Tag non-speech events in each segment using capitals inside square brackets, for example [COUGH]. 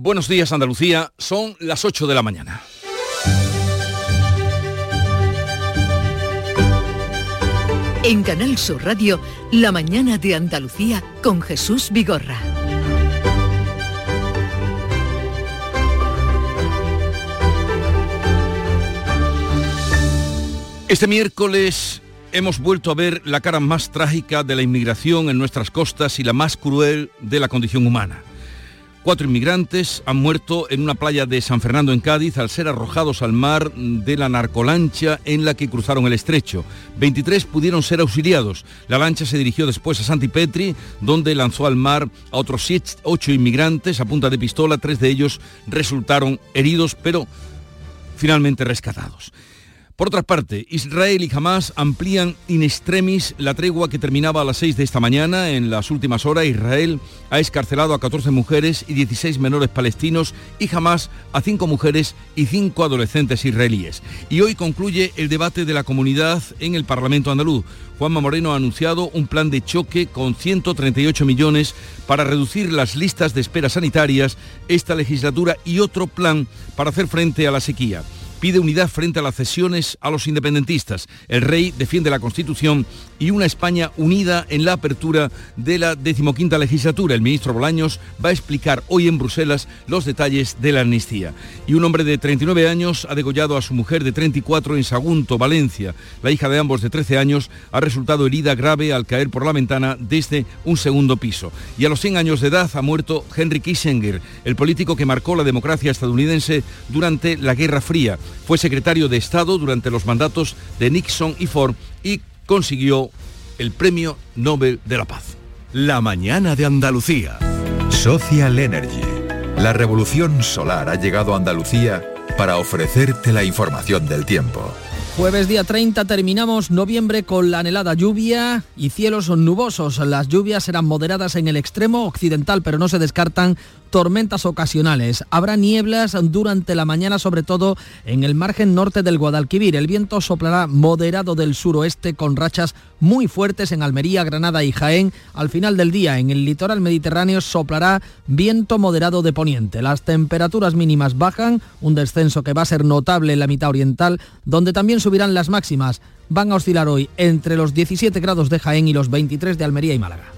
Buenos días Andalucía, son las 8 de la mañana. En Canal Sur Radio, La mañana de Andalucía con Jesús Vigorra. Este miércoles hemos vuelto a ver la cara más trágica de la inmigración en nuestras costas y la más cruel de la condición humana. Cuatro inmigrantes han muerto en una playa de San Fernando en Cádiz al ser arrojados al mar de la narcolancha en la que cruzaron el estrecho. 23 pudieron ser auxiliados. La lancha se dirigió después a Santipetri, donde lanzó al mar a otros ocho inmigrantes a punta de pistola. Tres de ellos resultaron heridos, pero finalmente rescatados. Por otra parte, Israel y Hamas amplían in extremis la tregua que terminaba a las 6 de esta mañana. En las últimas horas, Israel ha escarcelado a 14 mujeres y 16 menores palestinos y Hamas a 5 mujeres y 5 adolescentes israelíes. Y hoy concluye el debate de la comunidad en el Parlamento andaluz. Juanma Moreno ha anunciado un plan de choque con 138 millones para reducir las listas de espera sanitarias esta legislatura y otro plan para hacer frente a la sequía pide unidad frente a las cesiones a los independentistas. El rey defiende la Constitución y una España unida en la apertura de la decimoquinta legislatura. El ministro Bolaños va a explicar hoy en Bruselas los detalles de la amnistía. Y un hombre de 39 años ha degollado a su mujer de 34 en Sagunto, Valencia. La hija de ambos de 13 años ha resultado herida grave al caer por la ventana desde un segundo piso. Y a los 100 años de edad ha muerto Henry Kissinger, el político que marcó la democracia estadounidense durante la Guerra Fría. Fue secretario de Estado durante los mandatos de Nixon y Ford y consiguió el Premio Nobel de la Paz. La mañana de Andalucía. Social Energy. La revolución solar ha llegado a Andalucía para ofrecerte la información del tiempo. Jueves día 30 terminamos noviembre con la anhelada lluvia y cielos nubosos. Las lluvias serán moderadas en el extremo occidental, pero no se descartan tormentas ocasionales. Habrá nieblas durante la mañana, sobre todo en el margen norte del Guadalquivir. El viento soplará moderado del suroeste con rachas muy fuertes en Almería, Granada y Jaén. Al final del día, en el litoral mediterráneo soplará viento moderado de poniente. Las temperaturas mínimas bajan, un descenso que va a ser notable en la mitad oriental, donde también subirán las máximas. Van a oscilar hoy entre los 17 grados de Jaén y los 23 de Almería y Málaga.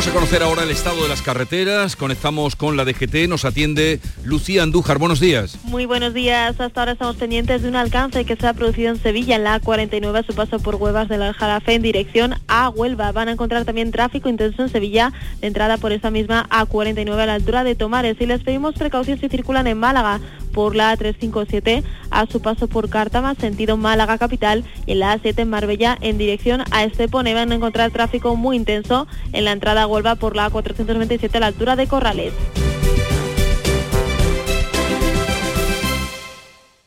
Vamos a conocer ahora el estado de las carreteras. Conectamos con la DGT. Nos atiende Lucía Andújar. Buenos días. Muy buenos días. Hasta ahora estamos pendientes de un alcance que se ha producido en Sevilla, en la A49, a su paso por Huevas del Aljarafe en dirección a Huelva. Van a encontrar también tráfico intenso en Sevilla, de entrada por esa misma A49 a la altura de Tomares. Y les pedimos precaución si circulan en Málaga por la A357 a su paso por Cártama, sentido Málaga capital, y en la A7 en Marbella en dirección a Estepone. Van a encontrar tráfico muy intenso en la entrada a Huelva por la A497 a la altura de Corrales.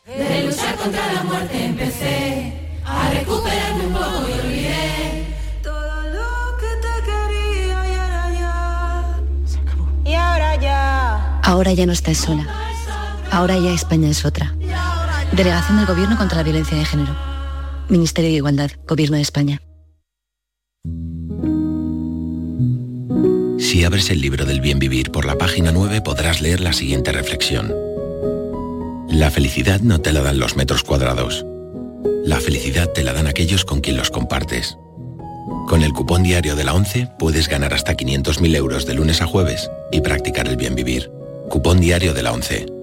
De luchar contra la muerte empecé a recuperarme un poco y olvidé todo lo que te quería y ahora ya se acabó. Y ahora ya. Ahora ya no estás sola. Ahora ya España es otra. Delegación del Gobierno contra la Violencia de Género. Ministerio de Igualdad, Gobierno de España. Si abres el libro del bien vivir por la página 9 podrás leer la siguiente reflexión. La felicidad no te la dan los metros cuadrados. La felicidad te la dan aquellos con quien los compartes. Con el cupón diario de la 11 puedes ganar hasta 500.000 euros de lunes a jueves y practicar el bien vivir. Cupón diario de la 11.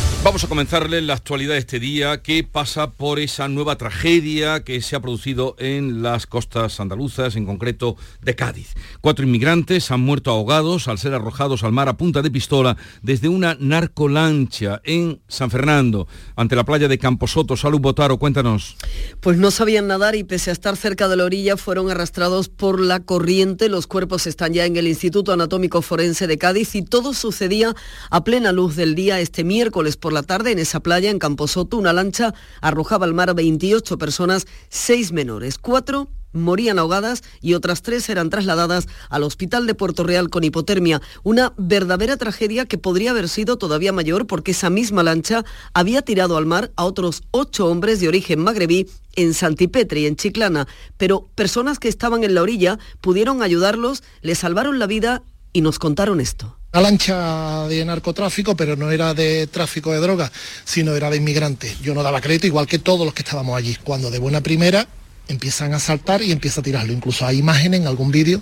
Vamos a comenzarle la actualidad de este día que pasa por esa nueva tragedia que se ha producido en las costas andaluzas, en concreto de Cádiz. Cuatro inmigrantes han muerto ahogados al ser arrojados al mar a punta de pistola desde una narcolancha en San Fernando, ante la playa de Camposoto. Salud Botaro, cuéntanos. Pues no sabían nadar y pese a estar cerca de la orilla fueron arrastrados por la corriente. Los cuerpos están ya en el Instituto Anatómico Forense de Cádiz y todo sucedía a plena luz del día este miércoles por la tarde en esa playa en Camposoto. Una lancha arrojaba al mar a 28 personas, seis menores, cuatro morían ahogadas y otras tres eran trasladadas al hospital de Puerto Real con hipotermia. Una verdadera tragedia que podría haber sido todavía mayor porque esa misma lancha había tirado al mar a otros ocho hombres de origen magrebí en Santipetri, en Chiclana. Pero personas que estaban en la orilla pudieron ayudarlos, les salvaron la vida y nos contaron esto. Una lancha de narcotráfico, pero no era de tráfico de drogas, sino era de inmigrantes. Yo no daba crédito, igual que todos los que estábamos allí. Cuando de buena primera empiezan a saltar y empieza a tirarlo. Incluso hay imágenes en algún vídeo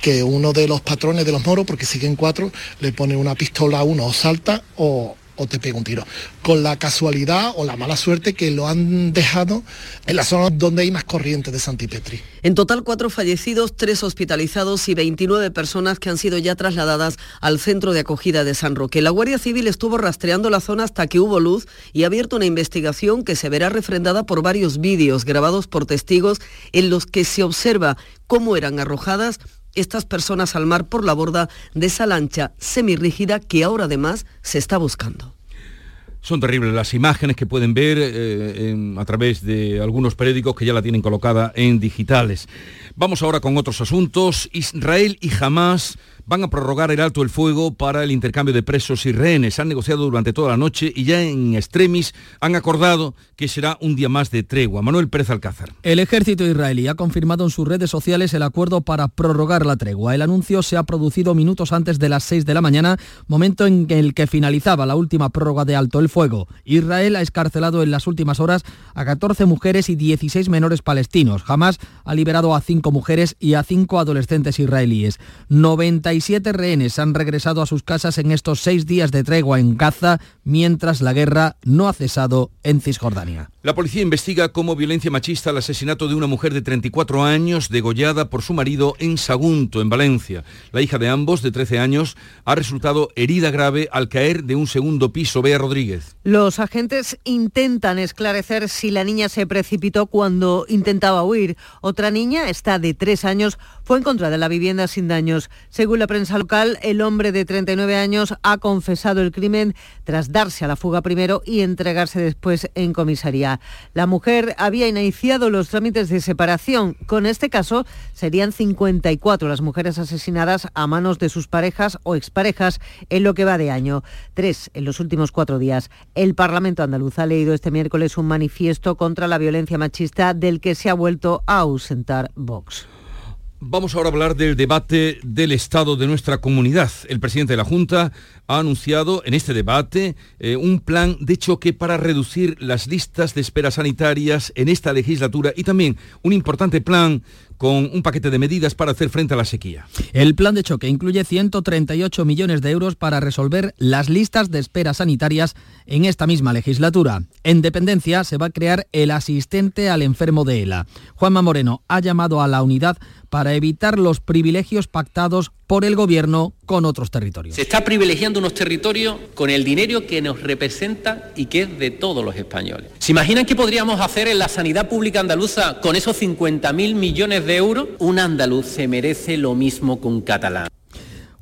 que uno de los patrones de los moros, porque siguen cuatro, le pone una pistola a uno o salta o, o te pega un tiro. Con la casualidad o la mala suerte que lo han dejado en la zona donde hay más corriente de Santipetri. En total, cuatro fallecidos, tres hospitalizados y 29 personas que han sido ya trasladadas al centro de acogida de San Roque. La Guardia Civil estuvo rastreando la zona hasta que hubo luz y ha abierto una investigación que se verá refrendada por varios vídeos grabados por testigos en los que se observa cómo eran arrojadas estas personas al mar por la borda de esa lancha semirrígida que ahora además se está buscando. Son terribles las imágenes que pueden ver eh, a través de algunos periódicos que ya la tienen colocada en digitales. Vamos ahora con otros asuntos. Israel y Hamas van a prorrogar el alto el fuego para el intercambio de presos y rehenes. Han negociado durante toda la noche y ya en extremis han acordado que será un día más de tregua. Manuel Pérez Alcázar. El ejército israelí ha confirmado en sus redes sociales el acuerdo para prorrogar la tregua. El anuncio se ha producido minutos antes de las 6 de la mañana, momento en el que finalizaba la última prórroga de alto el fuego. Israel ha escarcelado en las últimas horas a 14 mujeres y 16 menores palestinos. Jamás ha liberado a 5 mujeres y a 5 adolescentes israelíes. 97 rehenes han regresado a sus casas en estos seis días de tregua en Gaza, mientras la guerra no ha cesado en Cisjordania. La policía investiga como violencia machista el asesinato de una mujer de 34 años degollada por su marido en Sagunto, en Valencia. La hija de ambos, de 13 años, ha resultado herida grave al caer de un segundo piso. Bea Rodríguez. Los agentes intentan esclarecer si la niña se precipitó cuando intentaba huir. Otra niña, esta de tres años, fue encontrada en la vivienda sin daños. Según la prensa local, el hombre de 39 años ha confesado el crimen tras darse a la fuga primero y entregarse después en comisaría. La mujer había iniciado los trámites de separación. Con este caso, serían 54 las mujeres asesinadas a manos de sus parejas o exparejas en lo que va de año. Tres en los últimos cuatro días. El Parlamento andaluz ha leído este miércoles un manifiesto contra la violencia machista del que se ha vuelto a ausentar Vox. Vamos ahora a hablar del debate del estado de nuestra comunidad. El presidente de la Junta ha anunciado en este debate eh, un plan de choque para reducir las listas de espera sanitarias en esta legislatura y también un importante plan con un paquete de medidas para hacer frente a la sequía. El plan de choque incluye 138 millones de euros para resolver las listas de espera sanitarias en esta misma legislatura. En dependencia se va a crear el asistente al enfermo de ELA. Juanma Moreno ha llamado a la unidad para evitar los privilegios pactados por el gobierno con otros territorios. Se está privilegiando unos territorios con el dinero que nos representa y que es de todos los españoles. ¿Se imaginan qué podríamos hacer en la sanidad pública andaluza con esos 50.000 millones de euros? Un andaluz se merece lo mismo que un catalán.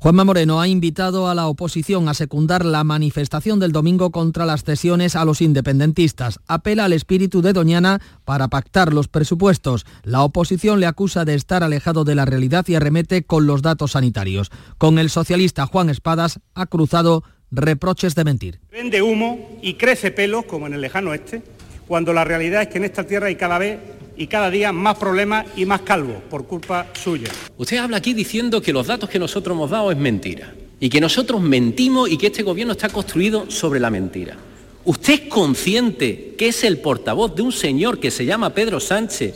Juanma Moreno ha invitado a la oposición a secundar la manifestación del domingo contra las cesiones a los independentistas. Apela al espíritu de Doñana para pactar los presupuestos. La oposición le acusa de estar alejado de la realidad y arremete con los datos sanitarios. Con el socialista Juan Espadas ha cruzado reproches de mentir. Vende humo y crece pelo, como en el lejano oeste, cuando la realidad es que en esta tierra hay cada vez y cada día más problemas y más calvos por culpa suya. Usted habla aquí diciendo que los datos que nosotros hemos dado es mentira y que nosotros mentimos y que este gobierno está construido sobre la mentira. ¿Usted es consciente que es el portavoz de un señor que se llama Pedro Sánchez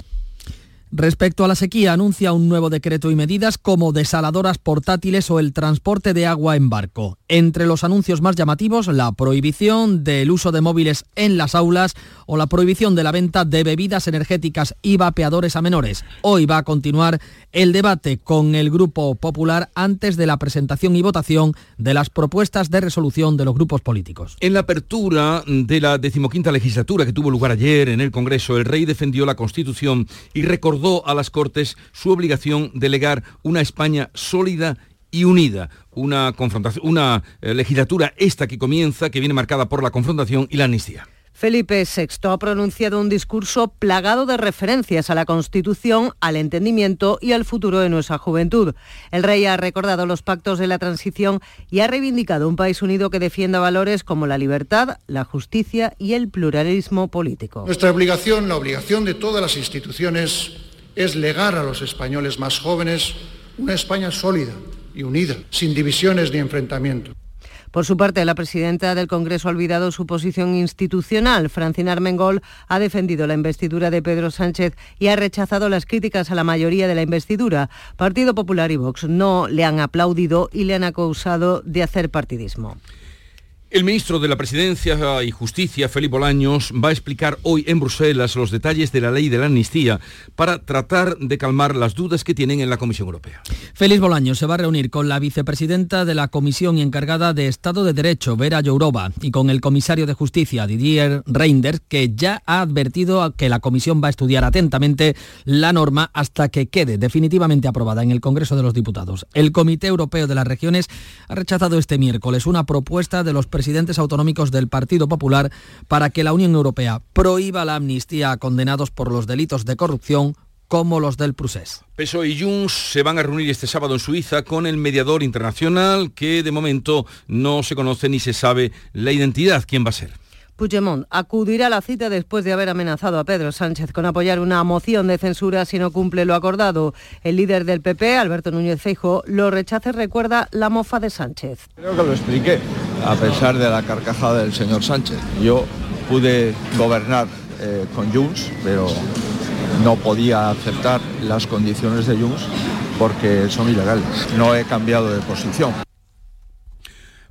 Respecto a la sequía, anuncia un nuevo decreto y medidas como desaladoras portátiles o el transporte de agua en barco. Entre los anuncios más llamativos, la prohibición del uso de móviles en las aulas o la prohibición de la venta de bebidas energéticas y vapeadores a menores. Hoy va a continuar el debate con el Grupo Popular antes de la presentación y votación de las propuestas de resolución de los grupos políticos. En la apertura de la decimoquinta legislatura que tuvo lugar ayer en el Congreso, el rey defendió la Constitución y recordó a las Cortes su obligación de legar una España sólida y unida, una confrontación, una eh, legislatura esta que comienza, que viene marcada por la confrontación y la amnistía. Felipe VI ha pronunciado un discurso plagado de referencias a la Constitución, al entendimiento y al futuro de nuestra juventud. El rey ha recordado los pactos de la transición y ha reivindicado un país unido que defienda valores como la libertad, la justicia y el pluralismo político. Nuestra obligación, la obligación de todas las instituciones, es legar a los españoles más jóvenes una España sólida y unida, sin divisiones ni enfrentamientos. Por su parte, la presidenta del Congreso ha olvidado su posición institucional. Francina Armengol ha defendido la investidura de Pedro Sánchez y ha rechazado las críticas a la mayoría de la investidura. Partido Popular y Vox no le han aplaudido y le han acusado de hacer partidismo. El ministro de la Presidencia y Justicia, Felipe Bolaños, va a explicar hoy en Bruselas los detalles de la ley de la amnistía para tratar de calmar las dudas que tienen en la Comisión Europea. Félix Bolaños se va a reunir con la vicepresidenta de la Comisión encargada de Estado de Derecho, Vera Jourova, y con el comisario de Justicia, Didier Reinders, que ya ha advertido que la Comisión va a estudiar atentamente la norma hasta que quede definitivamente aprobada en el Congreso de los Diputados. El Comité Europeo de las Regiones ha rechazado este miércoles una propuesta de los presidentes autonómicos del Partido Popular para que la Unión Europea prohíba la amnistía a condenados por los delitos de corrupción como los del Prusés. PSOE y Junts se van a reunir este sábado en Suiza con el mediador internacional que de momento no se conoce ni se sabe la identidad, quién va a ser. Puigdemont acudirá a la cita después de haber amenazado a Pedro Sánchez con apoyar una moción de censura si no cumple lo acordado. El líder del PP, Alberto Núñez Feijo, lo rechaza y recuerda la mofa de Sánchez. Creo que lo expliqué, a pesar de la carcajada del señor Sánchez. Yo pude gobernar eh, con Junts, pero no podía aceptar las condiciones de Junts porque son ilegales. No he cambiado de posición.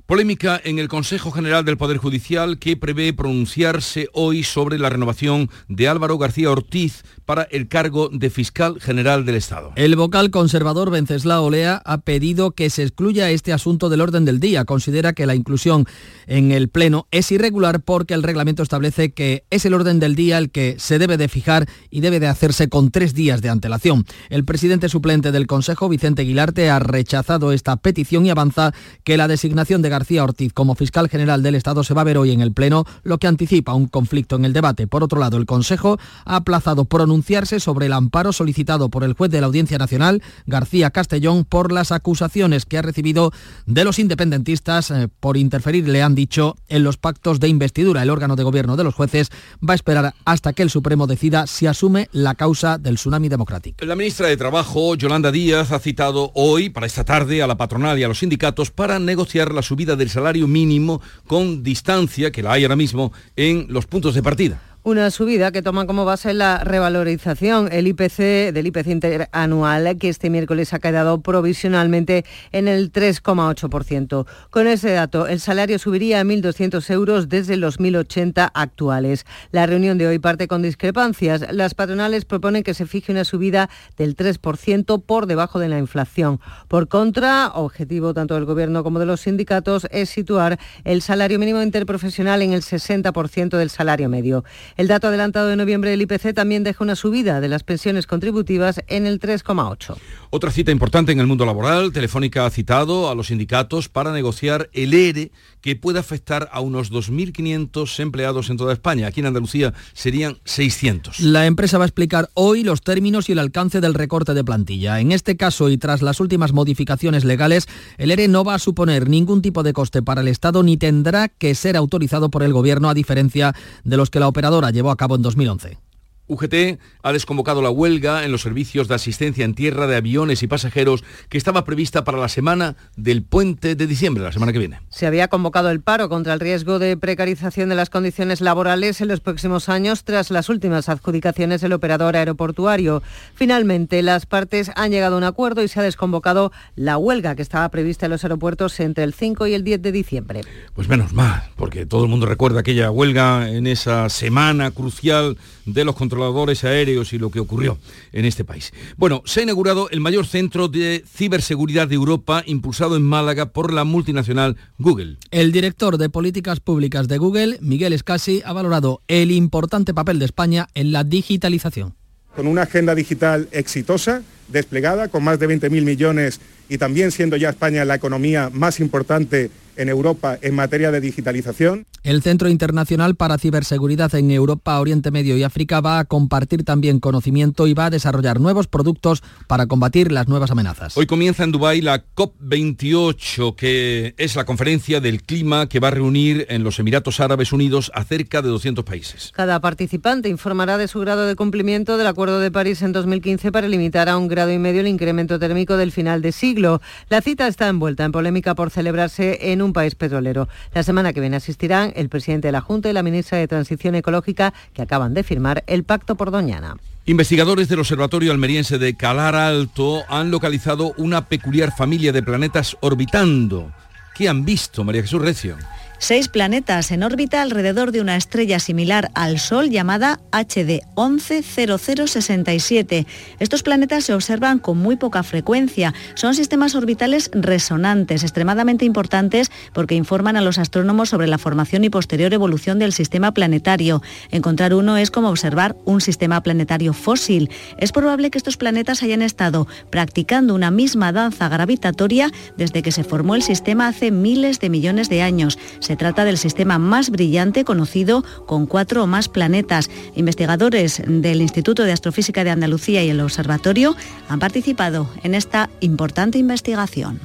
Polémica en el Consejo General del Poder Judicial que prevé pronunciarse hoy sobre la renovación de Álvaro García Ortiz para el cargo de fiscal general del Estado. El vocal conservador Venceslao Olea ha pedido que se excluya este asunto del orden del día. Considera que la inclusión en el Pleno es irregular porque el reglamento establece que es el orden del día el que se debe de fijar y debe de hacerse con tres días de antelación. El presidente suplente del Consejo, Vicente Aguilarte, ha rechazado esta petición y avanza que la designación de García Ortiz como fiscal general del Estado se va a ver hoy en el Pleno, lo que anticipa un conflicto en el debate. Por otro lado, el Consejo ha aplazado pronunciarse sobre el amparo solicitado por el juez de la Audiencia Nacional, García Castellón, por las acusaciones que ha recibido de los independentistas eh, por interferir, le han dicho, en los pactos de investidura. El órgano de gobierno de los jueces va a esperar hasta que el Supremo decida si asume la causa del tsunami democrático. La ministra de Trabajo, Yolanda Díaz, ha citado hoy, para esta tarde, a la patronal y a los sindicatos para negociar la subida del salario mínimo con distancia, que la hay ahora mismo, en los puntos de partida. Una subida que toma como base la revalorización, el IPC del IPC interanual, que este miércoles ha quedado provisionalmente en el 3,8%. Con ese dato, el salario subiría a 1.200 euros desde los 1.080 actuales. La reunión de hoy parte con discrepancias. Las patronales proponen que se fije una subida del 3% por debajo de la inflación. Por contra, objetivo tanto del Gobierno como de los sindicatos es situar el salario mínimo interprofesional en el 60% del salario medio. El dato adelantado de noviembre del IPC también deja una subida de las pensiones contributivas en el 3,8. Otra cita importante en el mundo laboral, Telefónica ha citado a los sindicatos para negociar el ERE que puede afectar a unos 2.500 empleados en toda España. Aquí en Andalucía serían 600. La empresa va a explicar hoy los términos y el alcance del recorte de plantilla. En este caso y tras las últimas modificaciones legales, el ERE no va a suponer ningún tipo de coste para el Estado ni tendrá que ser autorizado por el Gobierno a diferencia de los que la operadora llevó a cabo en 2011. UGT ha desconvocado la huelga en los servicios de asistencia en tierra de aviones y pasajeros que estaba prevista para la semana del puente de diciembre, la semana que viene. Se había convocado el paro contra el riesgo de precarización de las condiciones laborales en los próximos años tras las últimas adjudicaciones del operador aeroportuario. Finalmente, las partes han llegado a un acuerdo y se ha desconvocado la huelga que estaba prevista en los aeropuertos entre el 5 y el 10 de diciembre. Pues menos mal, porque todo el mundo recuerda aquella huelga en esa semana crucial de los controladores aéreos y lo que ocurrió en este país. Bueno, se ha inaugurado el mayor centro de ciberseguridad de Europa, impulsado en Málaga por la multinacional Google. El director de políticas públicas de Google, Miguel Escasi, ha valorado el importante papel de España en la digitalización. Con una agenda digital exitosa, desplegada, con más de 20.000 millones y también siendo ya España la economía más importante en Europa en materia de digitalización. El Centro Internacional para Ciberseguridad en Europa, Oriente Medio y África va a compartir también conocimiento y va a desarrollar nuevos productos para combatir las nuevas amenazas. Hoy comienza en Dubái la COP28, que es la conferencia del clima que va a reunir en los Emiratos Árabes Unidos a cerca de 200 países. Cada participante informará de su grado de cumplimiento del Acuerdo de París en 2015 para limitar a un grado y medio el incremento térmico del final de siglo. La cita está envuelta en polémica por celebrarse en un país petrolero. La semana que viene asistirán el presidente de la Junta y la ministra de Transición Ecológica que acaban de firmar el pacto por Doñana. Investigadores del Observatorio Almeriense de Calar Alto han localizado una peculiar familia de planetas orbitando. ¿Qué han visto, María Jesús Recio? Seis planetas en órbita alrededor de una estrella similar al Sol llamada HD 110067. Estos planetas se observan con muy poca frecuencia. Son sistemas orbitales resonantes, extremadamente importantes porque informan a los astrónomos sobre la formación y posterior evolución del sistema planetario. Encontrar uno es como observar un sistema planetario fósil. Es probable que estos planetas hayan estado practicando una misma danza gravitatoria desde que se formó el sistema hace miles de millones de años. Se trata del sistema más brillante conocido con cuatro o más planetas. Investigadores del Instituto de Astrofísica de Andalucía y el Observatorio han participado en esta importante investigación.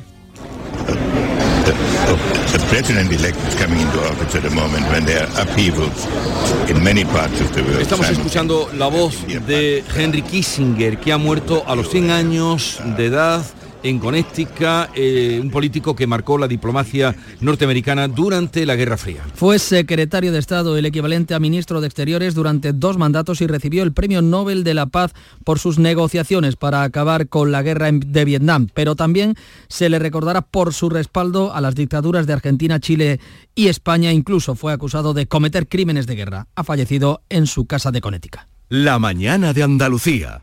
Estamos escuchando la voz de Henry Kissinger, que ha muerto a los 100 años de edad en Connecticut, eh, un político que marcó la diplomacia norteamericana durante la Guerra Fría. Fue secretario de Estado, el equivalente a ministro de Exteriores, durante dos mandatos y recibió el Premio Nobel de la Paz por sus negociaciones para acabar con la guerra de Vietnam, pero también se le recordará por su respaldo a las dictaduras de Argentina, Chile y España. Incluso fue acusado de cometer crímenes de guerra. Ha fallecido en su casa de Connecticut. La mañana de Andalucía.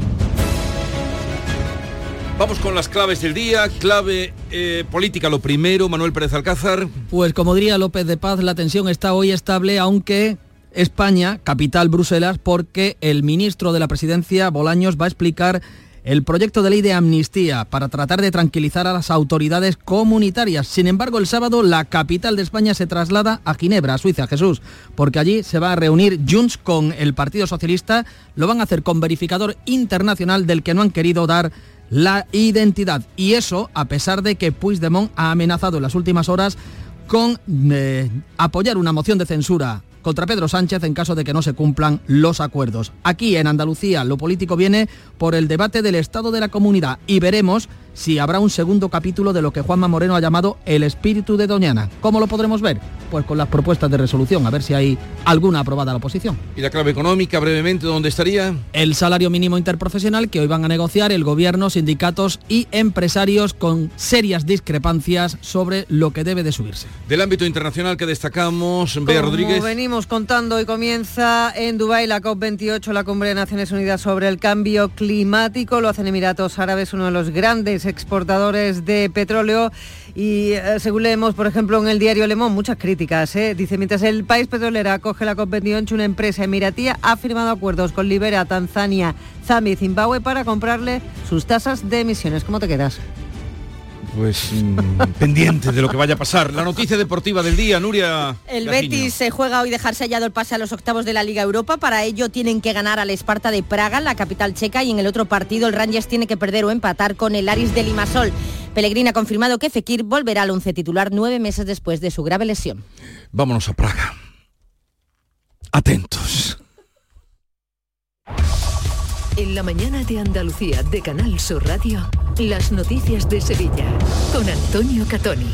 Vamos con las claves del día. Clave eh, política, lo primero, Manuel Pérez Alcázar. Pues como diría López de Paz, la tensión está hoy estable, aunque España, capital Bruselas, porque el ministro de la Presidencia, Bolaños, va a explicar el proyecto de ley de amnistía para tratar de tranquilizar a las autoridades comunitarias. Sin embargo, el sábado la capital de España se traslada a Ginebra, a Suiza, Jesús, porque allí se va a reunir Junts con el Partido Socialista. Lo van a hacer con verificador internacional del que no han querido dar la identidad. Y eso a pesar de que Puigdemont ha amenazado en las últimas horas con eh, apoyar una moción de censura contra Pedro Sánchez en caso de que no se cumplan los acuerdos. Aquí en Andalucía lo político viene por el debate del estado de la comunidad y veremos si habrá un segundo capítulo de lo que Juanma Moreno ha llamado el espíritu de Doñana. ¿Cómo lo podremos ver? Pues con las propuestas de resolución, a ver si hay alguna aprobada a la oposición. ¿Y la clave económica brevemente dónde estaría? El salario mínimo interprofesional que hoy van a negociar el gobierno, sindicatos y empresarios con serias discrepancias sobre lo que debe de subirse. Del ámbito internacional que destacamos, Bea Rodríguez. venimos contando y comienza en Dubái la COP28, la Cumbre de Naciones Unidas sobre el cambio climático. Lo hacen Emiratos Árabes, uno de los grandes exportadores de petróleo. Y eh, según leemos, por ejemplo, en el diario Le muchas críticas. ¿eh? Dice, mientras el país petrolero acoge la COP28, una empresa emiratía ha firmado acuerdos con Libera, Tanzania, Zambia y Zimbabue para comprarle sus tasas de emisiones. ¿Cómo te quedas? Pues mm, pendiente de lo que vaya a pasar. La noticia deportiva del día, Nuria. El Betis se juega hoy dejar sellado el pase a los octavos de la Liga Europa. Para ello tienen que ganar al Esparta de Praga, la capital checa, y en el otro partido el Rangers tiene que perder o empatar con el Aris de Limasol. Pellegrini ha confirmado que Fekir volverá al once titular nueve meses después de su grave lesión. Vámonos a Praga. Atentos. En la mañana de Andalucía de Canal Sur Radio, las noticias de Sevilla con Antonio Catoni.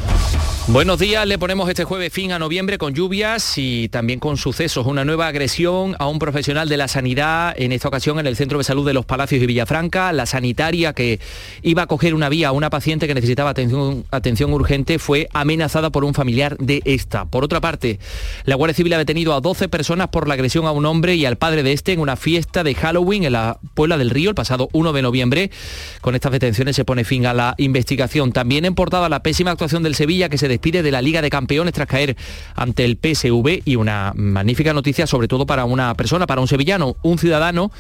Buenos días, le ponemos este jueves fin a noviembre con lluvias y también con sucesos. Una nueva agresión a un profesional de la sanidad, en esta ocasión en el Centro de Salud de los Palacios y Villafranca. La sanitaria que iba a coger una vía a una paciente que necesitaba atención, atención urgente fue amenazada por un familiar de esta. Por otra parte, la Guardia Civil ha detenido a 12 personas por la agresión a un hombre y al padre de este en una fiesta de Halloween en la Puebla del Río el pasado 1 de noviembre. Con estas detenciones se pone fin a la investigación. También en portada la pésima actuación del Sevilla que se despide de la Liga de Campeones tras caer ante el PSV y una magnífica noticia sobre todo para una persona, para un sevillano, un ciudadano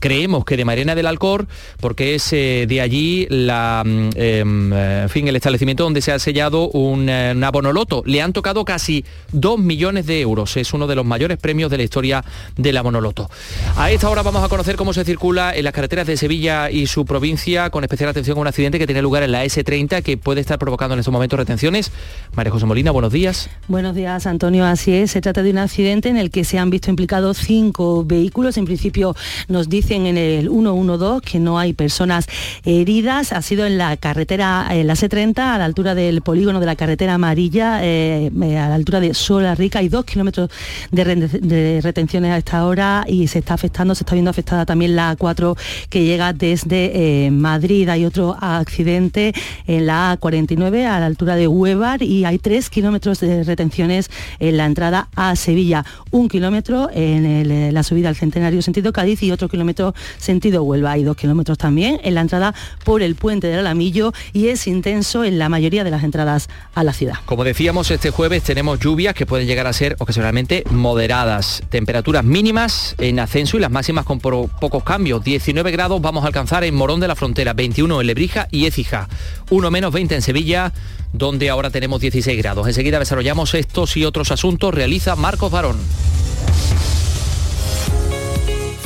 creemos que de Marina del Alcor, porque es eh, de allí la, mm, em, eh, el establecimiento donde se ha sellado un, eh, un abonoloto. Le han tocado casi 2 millones de euros. Es uno de los mayores premios de la historia del abonoloto. A esta hora vamos a conocer cómo se circula en las carreteras de Sevilla y su provincia, con especial atención a un accidente que tiene lugar en la S30 que puede estar provocando en estos momentos retenciones. María José Molina, buenos días. Buenos días, Antonio. Así es, se trata de un accidente en el que se han visto implicados cinco vehículos. En principio nos en el 112 que no hay personas heridas. Ha sido en la carretera, en la C30, a la altura del polígono de la carretera amarilla, eh, eh, a la altura de Sola Rica. Hay dos kilómetros de, re- de retenciones a esta hora y se está afectando, se está viendo afectada también la A4 que llega desde eh, Madrid. Hay otro accidente en la A49 a la altura de Huevar y hay tres kilómetros de retenciones en la entrada a Sevilla. Un kilómetro en la subida al Centenario sentido Cádiz y otro kilómetro sentido Huelva. Hay dos kilómetros también en la entrada por el puente del Alamillo y es intenso en la mayoría de las entradas a la ciudad. Como decíamos, este jueves tenemos lluvias que pueden llegar a ser ocasionalmente moderadas. Temperaturas mínimas en ascenso y las máximas con po- pocos cambios. 19 grados vamos a alcanzar en Morón de la Frontera, 21 en Lebrija y Écija. 1 menos 20 en Sevilla, donde ahora tenemos 16 grados. Enseguida desarrollamos estos y otros asuntos. Realiza Marcos Barón.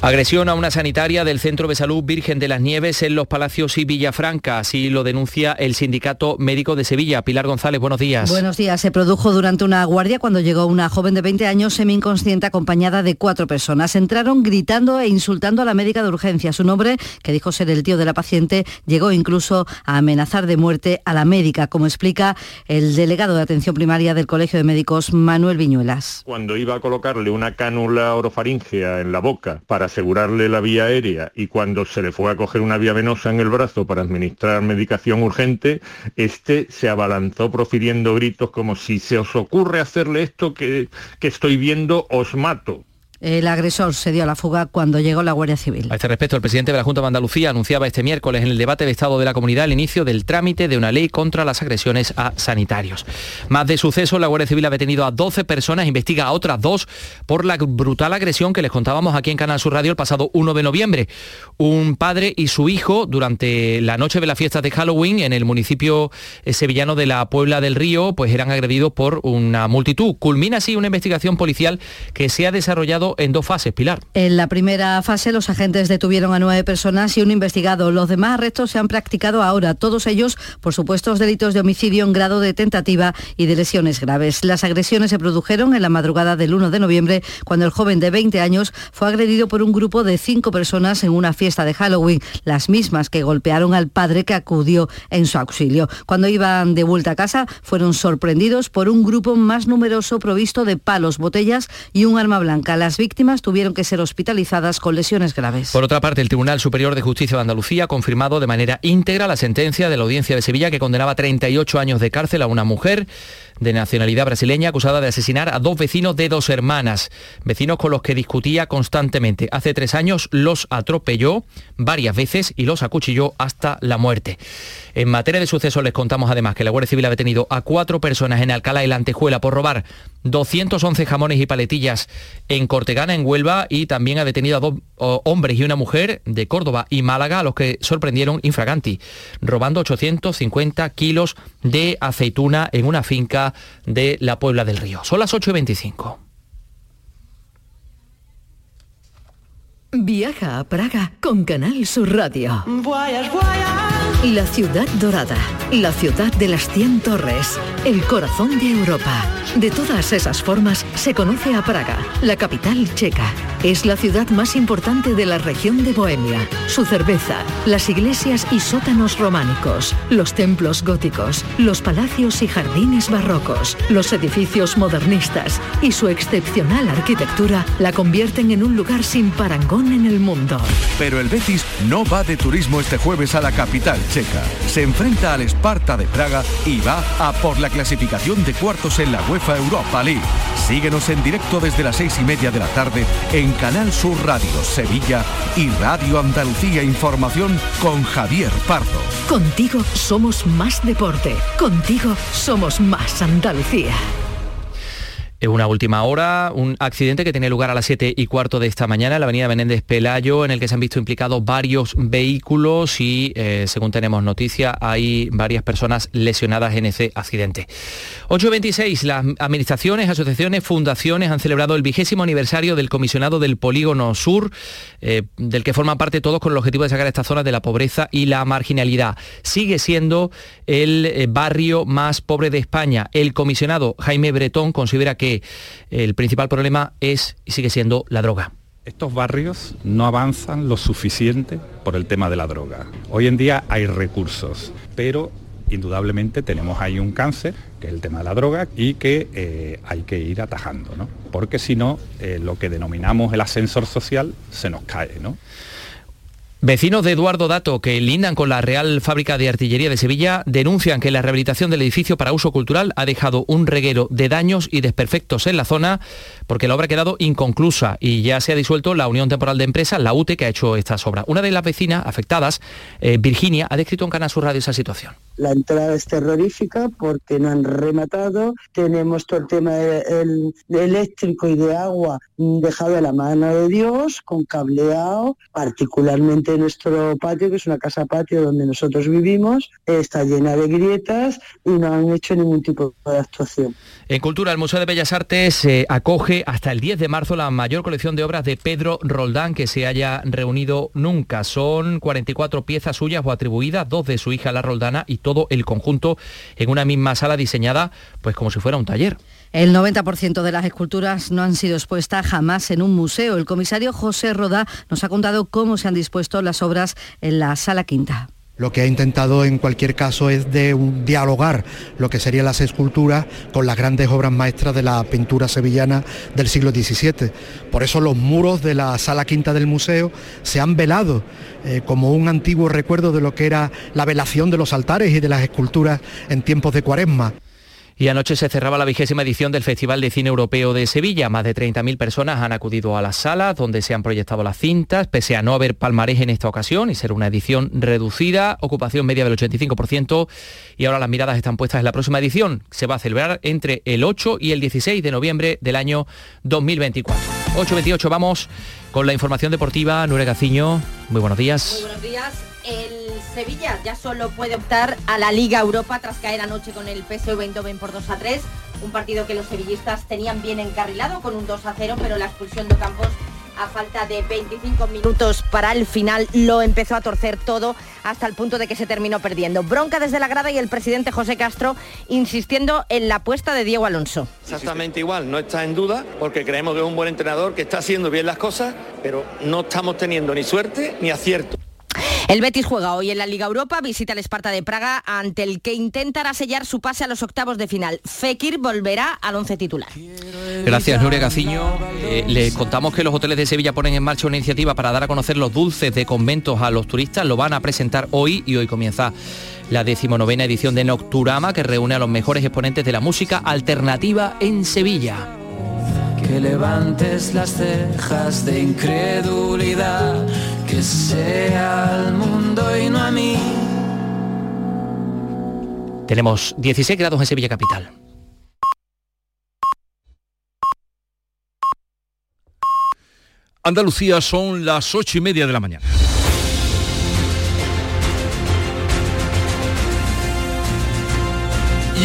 Agresión a una sanitaria del Centro de Salud Virgen de las Nieves en Los Palacios y Villafranca. Así lo denuncia el Sindicato Médico de Sevilla. Pilar González, buenos días. Buenos días. Se produjo durante una guardia cuando llegó una joven de 20 años semi-inconsciente acompañada de cuatro personas. Entraron gritando e insultando a la médica de urgencia. Su nombre, que dijo ser el tío de la paciente, llegó incluso a amenazar de muerte a la médica, como explica el delegado de atención primaria del Colegio de Médicos, Manuel Viñuelas. Cuando iba a colocarle una cánula orofaringea en la boca para asegurarle la vía aérea y cuando se le fue a coger una vía venosa en el brazo para administrar medicación urgente, este se abalanzó profiriendo gritos como si se os ocurre hacerle esto que, que estoy viendo, os mato. El agresor se dio a la fuga cuando llegó la Guardia Civil. A este respecto, el presidente de la Junta de Andalucía anunciaba este miércoles en el debate de Estado de la Comunidad el inicio del trámite de una ley contra las agresiones a sanitarios. Más de suceso, la Guardia Civil ha detenido a 12 personas, investiga a otras dos por la brutal agresión que les contábamos aquí en Canal Sur Radio el pasado 1 de noviembre. Un padre y su hijo durante la noche de las fiestas de Halloween en el municipio eh, sevillano de la Puebla del Río, pues eran agredidos por una multitud. Culmina así una investigación policial que se ha desarrollado en dos fases, Pilar. En la primera fase los agentes detuvieron a nueve personas y un investigado. Los demás arrestos se han practicado ahora, todos ellos por supuestos delitos de homicidio en grado de tentativa y de lesiones graves. Las agresiones se produjeron en la madrugada del 1 de noviembre, cuando el joven de 20 años fue agredido por un grupo de cinco personas en una fiesta de Halloween, las mismas que golpearon al padre que acudió en su auxilio. Cuando iban de vuelta a casa, fueron sorprendidos por un grupo más numeroso provisto de palos, botellas y un arma blanca. Las víctimas tuvieron que ser hospitalizadas con lesiones graves. Por otra parte, el Tribunal Superior de Justicia de Andalucía ha confirmado de manera íntegra la sentencia de la Audiencia de Sevilla que condenaba 38 años de cárcel a una mujer de nacionalidad brasileña acusada de asesinar a dos vecinos de dos hermanas, vecinos con los que discutía constantemente. Hace tres años los atropelló varias veces y los acuchilló hasta la muerte. En materia de sucesos les contamos además que la Guardia Civil ha detenido a cuatro personas en Alcalá y la Antejuela por robar 211 jamones y paletillas en Cortegana, en Huelva, y también ha detenido a dos hombres y una mujer de Córdoba y Málaga, a los que sorprendieron infraganti, robando 850 kilos de aceituna en una finca de la Puebla del Río. Son las 8.25. Viaja a Praga con Canal Sur Radio. La ciudad dorada, la ciudad de las 100 torres, el corazón de Europa. De todas esas formas se conoce a Praga, la capital checa. Es la ciudad más importante de la región de Bohemia. Su cerveza, las iglesias y sótanos románicos, los templos góticos, los palacios y jardines barrocos, los edificios modernistas y su excepcional arquitectura la convierten en un lugar sin parangón en el mundo. Pero el Betis no va de turismo este jueves a la capital checa. Se enfrenta al Esparta de Praga y va a por la clasificación de cuartos en la UEFA Europa League. Síguenos en directo desde las seis y media de la tarde en Canal Sur Radio Sevilla y Radio Andalucía Información con Javier Pardo. Contigo somos más deporte. Contigo somos más Andalucía. En una última hora, un accidente que tiene lugar a las 7 y cuarto de esta mañana en la avenida Menéndez Pelayo, en el que se han visto implicados varios vehículos y, eh, según tenemos noticia, hay varias personas lesionadas en ese accidente. 8.26, las administraciones, asociaciones, fundaciones han celebrado el vigésimo aniversario del comisionado del Polígono Sur, eh, del que forman parte todos con el objetivo de sacar a estas zonas de la pobreza y la marginalidad. Sigue siendo el eh, barrio más pobre de España. El comisionado Jaime Bretón considera que el principal problema es y sigue siendo la droga. Estos barrios no avanzan lo suficiente por el tema de la droga. Hoy en día hay recursos, pero indudablemente tenemos ahí un cáncer, que es el tema de la droga, y que eh, hay que ir atajando, ¿no? Porque si no, eh, lo que denominamos el ascensor social se nos cae, ¿no? Vecinos de Eduardo Dato, que lindan con la Real Fábrica de Artillería de Sevilla, denuncian que la rehabilitación del edificio para uso cultural ha dejado un reguero de daños y desperfectos en la zona porque la obra ha quedado inconclusa y ya se ha disuelto la Unión Temporal de Empresas, la UTE, que ha hecho estas obras. Una de las vecinas afectadas, eh, Virginia, ha descrito en Canal Sur Radio esa situación. La entrada es terrorífica porque no han rematado. Tenemos todo el tema de, eléctrico y de agua dejado a la mano de Dios, con cableado, particularmente nuestro patio, que es una casa patio donde nosotros vivimos, está llena de grietas y no han hecho ningún tipo de actuación. En Cultura, el Museo de Bellas Artes eh, acoge hasta el 10 de marzo la mayor colección de obras de Pedro Roldán que se haya reunido nunca. Son 44 piezas suyas o atribuidas, dos de su hija la Roldana y todo el conjunto en una misma sala diseñada pues como si fuera un taller. El 90% de las esculturas no han sido expuestas jamás en un museo. El comisario José Roda nos ha contado cómo se han dispuesto las obras en la sala quinta. Lo que ha intentado en cualquier caso es de dialogar lo que serían las esculturas con las grandes obras maestras de la pintura sevillana del siglo XVII. Por eso los muros de la sala quinta del museo se han velado eh, como un antiguo recuerdo de lo que era la velación de los altares y de las esculturas en tiempos de cuaresma. Y anoche se cerraba la vigésima edición del Festival de Cine Europeo de Sevilla. Más de 30.000 personas han acudido a las salas donde se han proyectado las cintas, pese a no haber palmarés en esta ocasión y ser una edición reducida, ocupación media del 85% y ahora las miradas están puestas en la próxima edición. Se va a celebrar entre el 8 y el 16 de noviembre del año 2024. 8.28, vamos con la información deportiva. Nuere Gaciño, muy buenos días. Muy buenos días. Sevilla ya solo puede optar a la Liga Europa tras caer anoche con el PSV Eindhoven por 2 a 3. Un partido que los sevillistas tenían bien encarrilado con un 2 a 0, pero la expulsión de Campos a falta de 25 minutos para el final lo empezó a torcer todo hasta el punto de que se terminó perdiendo. Bronca desde la grada y el presidente José Castro insistiendo en la apuesta de Diego Alonso. Exactamente igual, no está en duda porque creemos que es un buen entrenador que está haciendo bien las cosas, pero no estamos teniendo ni suerte ni acierto. El Betis juega hoy en la Liga Europa, visita al Esparta de Praga, ante el que intentará sellar su pase a los octavos de final. Fekir volverá al once titular. Gracias, Nuria Gaciño. Eh, le contamos que los hoteles de Sevilla ponen en marcha una iniciativa para dar a conocer los dulces de conventos a los turistas. Lo van a presentar hoy y hoy comienza la decimonovena edición de Nocturama, que reúne a los mejores exponentes de la música alternativa en Sevilla que levantes las cejas de incredulidad, que sea al mundo y no a mí. Tenemos 16 grados en Sevilla Capital. Andalucía son las ocho y media de la mañana.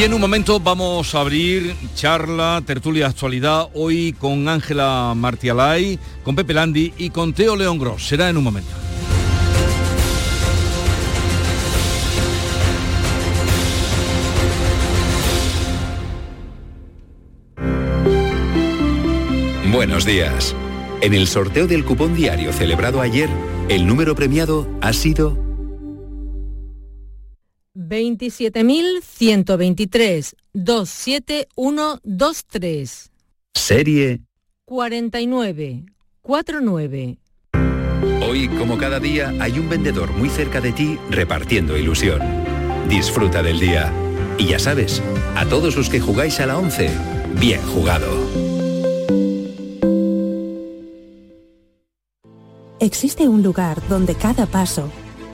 En un momento vamos a abrir charla, tertulia actualidad, hoy con Ángela Martialay, con Pepe Landi y con Teo León Gross. Será en un momento. Buenos días. En el sorteo del cupón diario celebrado ayer, el número premiado ha sido 27.123 27123. Serie 49 49. Hoy, como cada día, hay un vendedor muy cerca de ti repartiendo ilusión. Disfruta del día. Y ya sabes, a todos los que jugáis a la 11, bien jugado. Existe un lugar donde cada paso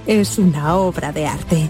es una obra de arte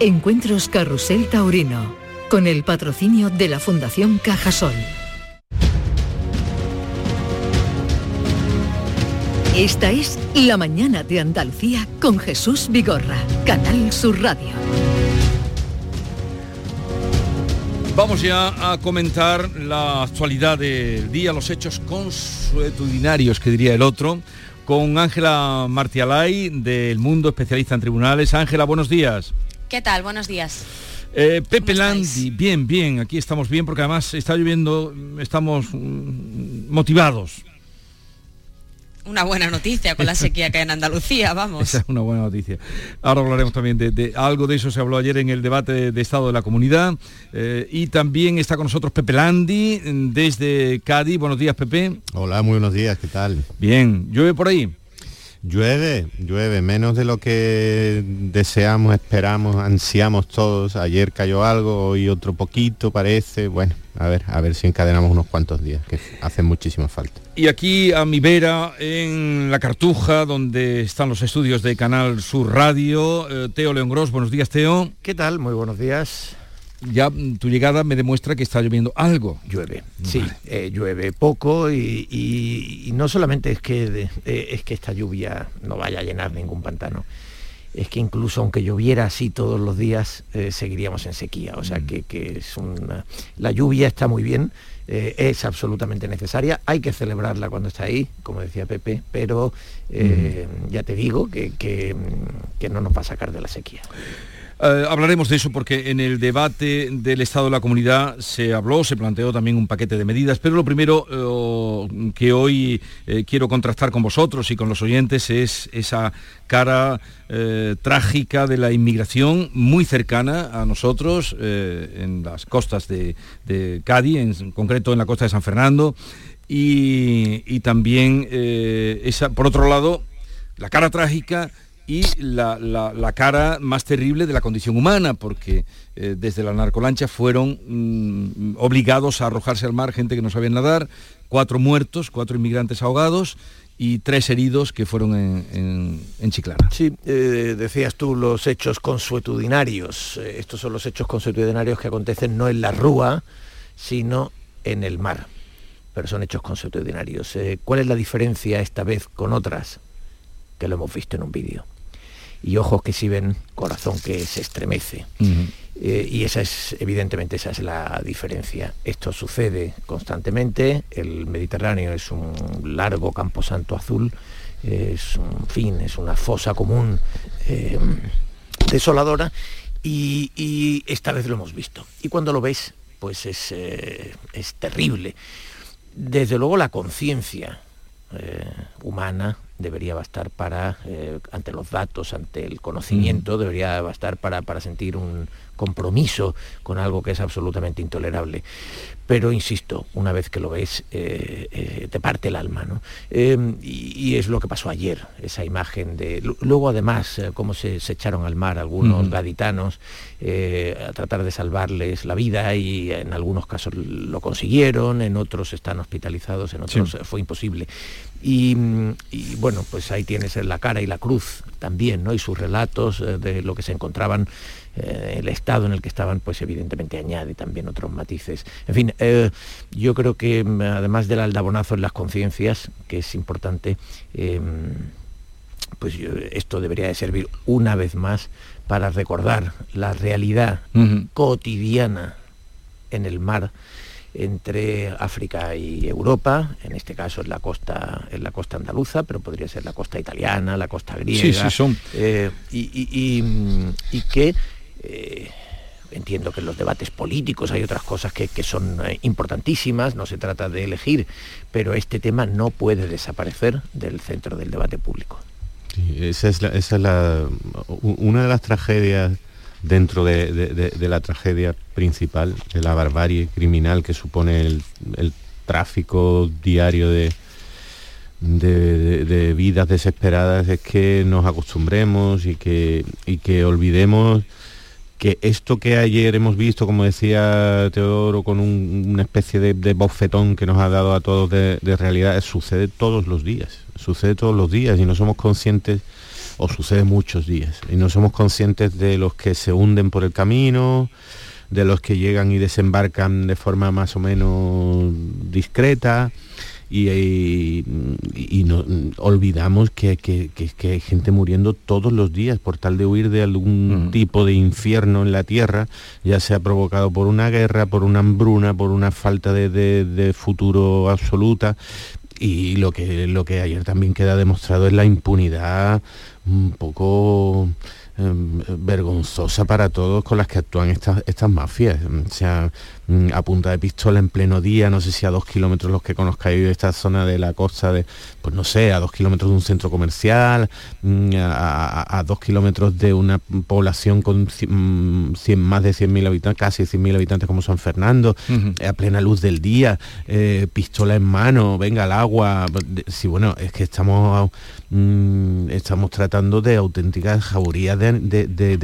Encuentros Carrusel Taurino, con el patrocinio de la Fundación Cajasol. Esta es La Mañana de Andalucía con Jesús Vigorra, Canal Sur Radio. Vamos ya a comentar la actualidad del día, los hechos consuetudinarios, que diría el otro, con Ángela Martialay del Mundo, especialista en tribunales. Ángela, buenos días. ¿Qué tal? Buenos días. Eh, Pepe Landi, bien, bien, aquí estamos bien porque además está lloviendo, estamos mm, motivados. Una buena noticia con la sequía que hay en Andalucía, vamos. Esa es una buena noticia. Ahora hablaremos también de, algo de eso, se habló ayer en el debate de, Estado de la Comunidad. Eh, y también está con nosotros Pepe Landi desde Cádiz. Buenos días, Pepe. Hola, muy buenos días, ¿qué tal? Bien, ¿llueve por ahí? Llueve, llueve, menos de lo que deseamos, esperamos, ansiamos todos. Ayer cayó algo, hoy otro poquito parece. Bueno, a ver, a ver si encadenamos unos cuantos días, que hacen muchísima falta. Y aquí a mi vera, en La Cartuja, donde están los estudios de Canal Sur Radio, eh, Teo León Gros, buenos días Teo. ¿Qué tal? Muy buenos días. Ya tu llegada me demuestra que está lloviendo algo. Llueve, sí, eh, llueve poco y, no solamente es que, eh, es que esta lluvia no vaya a llenar ningún pantano, es que incluso aunque lloviera así todos los días, eh, seguiríamos en sequía. O sea mm. que, es una... La lluvia está muy bien, es absolutamente necesaria, hay que celebrarla cuando está ahí, como decía Pepe, pero ya te digo que, que no nos va a sacar de la sequía. Eh, hablaremos de eso porque en el debate del Estado de la Comunidad se habló, se planteó también un paquete de medidas, pero lo primero eh, que hoy eh, quiero contrastar con vosotros y con los oyentes es esa cara trágica de la inmigración muy cercana a nosotros en las costas de, Cádiz, en concreto en la costa de San Fernando, y, y también esa, por otro lado, la cara trágica y la, cara más terrible de la condición humana, porque eh, desde la narcolancha fueron mm, obligados a arrojarse al mar gente que no sabía nadar, cuatro muertos, cuatro inmigrantes ahogados y tres heridos que fueron en, Chiclana. Sí, eh, decías tú los hechos consuetudinarios. Eh, estos son los hechos consuetudinarios que acontecen no en la rúa, sino en el mar. Pero son hechos consuetudinarios. ¿Cuál es la diferencia esta vez con otras? Que lo hemos visto en un vídeo y ojos que sí ven, corazón que se estremece. Eh, y esa es, evidentemente, esa es la diferencia. Esto sucede constantemente, el Mediterráneo es un largo camposanto azul, es un fin, es una fosa común eh, desoladora y, esta vez lo hemos visto. Y cuando lo ves, pues es, eh, es terrible. Desde luego la conciencia humana debería bastar para, eh, ante los datos, ante el conocimiento, debería bastar para, para sentir un compromiso con algo que es absolutamente intolerable. Pero insisto, una vez que lo ves, eh, eh, te parte el alma. ¿no? y, es lo que pasó ayer, esa imagen de... Luego además, cómo se, echaron al mar algunos gaditanos a tratar de salvarles la vida y en algunos casos lo consiguieron, en otros están hospitalizados, en otros fue imposible. Y, bueno, pues ahí tienes la cara y la cruz también, ¿no? Y sus relatos eh, de lo que se encontraban, eh, el estado en el que estaban, pues evidentemente añade también otros matices. En fin, eh, yo creo que mm, además del aldabonazo en las conciencias, que es importante, em, pues esto debería de servir una vez más para recordar la realidad cotidiana en el mar entre África y Europa, en este caso es la costa, en la costa andaluza, pero podría ser la costa italiana, la costa griega, son. Eh, y, que eh, entiendo que en los debates políticos hay otras cosas que, son eh, importantísimas, no se trata de elegir, pero este tema no puede desaparecer del centro del debate público. esa es, esa es una de las tragedias dentro de, la tragedia principal, de la barbarie criminal que supone el, tráfico diario de, de, vidas desesperadas, es que nos acostumbremos y que, y que olvidemos que esto que ayer hemos visto, como decía Teodoro, con una especie de, de, bofetón que nos ha dado a todos de, realidad, sucede todos los días, sucede todos los días y no somos conscientes o sucede muchos días y no somos conscientes de los que se hunden por el camino, de los que llegan y desembarcan de forma más o menos discreta y, no, olvidamos que, hay gente muriendo todos los días por tal de huir de algún tipo de infierno en la tierra, ya sea provocado por una guerra, por una hambruna, por una falta de, de futuro absoluta. Y lo que, lo que ayer también queda demostrado es la impunidad un poco vergonzosa para todos con las que actúan estas, estas mafias. O sea, Mm, a punta de pistola en pleno día, no sé si a dos kilómetros los que conozcáis de esta zona de la costa de, pues no sé, a dos kilómetros de un centro comercial, mm, a, dos kilómetros de una población con mm, más de 100.000 habitantes, casi 100.000 habitantes como San Fernando, a plena luz del día, eh, pistola en mano, venga al agua. Sí, bueno, es que estamos, estamos tratando de auténticas jaurías de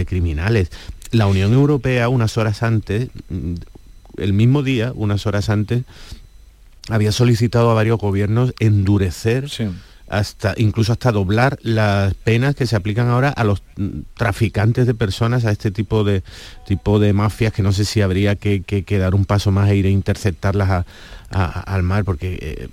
criminales. La Unión Europea unas horas antes el mismo día, unas horas antes, había solicitado a varios gobiernos endurecer hasta incluso hasta doblar las penas que se aplican ahora a los mm, traficantes de personas, a este tipo de tipo de mafias que no sé si habría que, dar un paso más e ir a interceptarlas al mar, porque eh,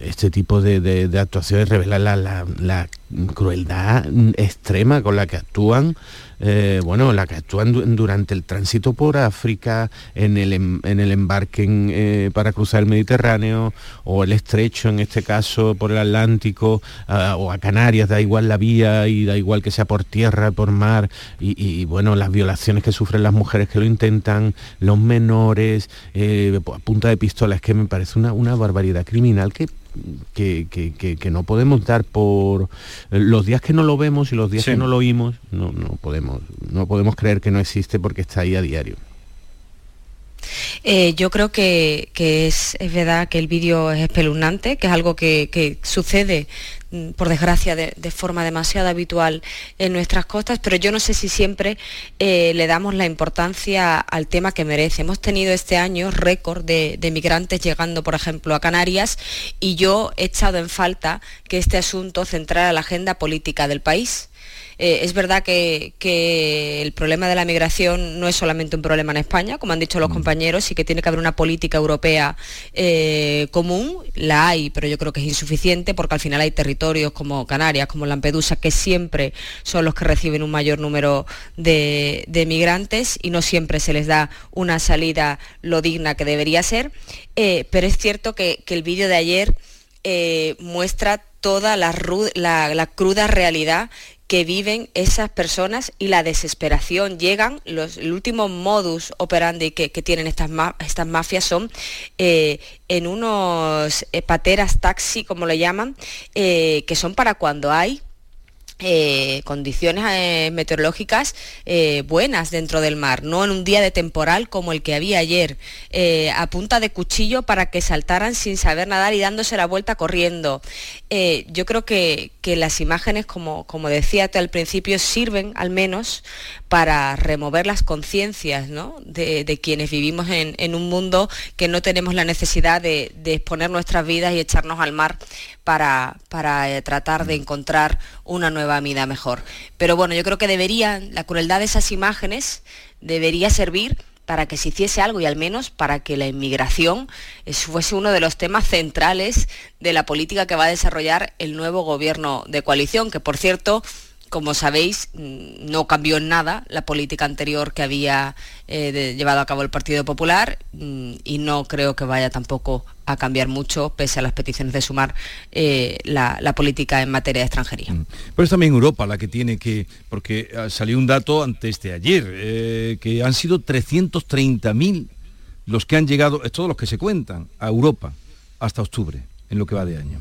este tipo de, actuaciones revelan la, crueldad extrema con la que actúan, eh, bueno, la que actúan durante el tránsito por África, en el, em, en el embarque eh, para cruzar el Mediterráneo, o el estrecho, en este caso, por el Atlántico, o a Canarias, da igual la vía y da igual que sea por tierra, por mar, y, bueno, las violaciones que sufren las mujeres que lo intentan, los menores, eh, a punta de pistola, es que me parece una, una barbaridad criminal que que, no podemos dar por los días que no lo vemos y los días que no lo oímos, no, no, podemos, no podemos creer que no existe porque está ahí a diario. Eh, yo creo que, es, verdad que el vídeo es espeluznante, que es algo que, sucede mm, por desgracia, de, forma demasiado habitual en nuestras costas, pero yo no sé si siempre eh, le damos la importancia al tema que merece. Hemos tenido este año récord de, migrantes llegando, por ejemplo, a Canarias y yo he echado en falta que este asunto centrara la agenda política del país. Eh, es verdad que, el problema de la migración no es solamente un problema en España, como han dicho los mm. compañeros, y que tiene que haber una política europea eh, común. La hay, pero yo creo que es insuficiente porque al final hay territorios como Canarias, como Lampedusa, que siempre son los que reciben un mayor número de, migrantes y no siempre se les da una salida lo digna que debería ser. Eh, pero es cierto que, el vídeo de ayer muestra toda la, cruda realidad que viven esas personas y la desesperación. Llegan, los, el último modus operandi que, tienen estas, estas mafias son eh, en unos eh, pateras taxi, como le llaman, eh, que son para cuando hay condiciones meteorológicas buenas dentro del mar, no en un día de temporal como el que había ayer, a punta de cuchillo para que saltaran sin saber nadar y dándose la vuelta corriendo. yo creo que, las imágenes, como, como decía al principio, sirven al menos para remover las conciencias de, quienes vivimos en, un mundo que no tenemos la necesidad de, exponer nuestras vidas y echarnos al mar para, para tratar de encontrar una nueva vida mejor. Pero bueno, yo creo que debería, la crueldad de esas imágenes debería servir para que se hiciese algo y al menos para que la inmigración fuese uno de los temas centrales de la política que va a desarrollar el nuevo gobierno de coalición, que por cierto como sabéis, mm, no cambió en nada la política anterior que había eh, llevado a cabo el Partido Popular mm, y no creo que vaya tampoco a cambiar mucho, pese a las peticiones de sumar eh, la, política en materia de extranjería. Mm. Pero es también Europa la que tiene que, porque ah, salió un dato antes de ayer, eh, que han sido 330.000 los que han llegado, es todos los que se cuentan, a Europa hasta octubre, en lo que va de año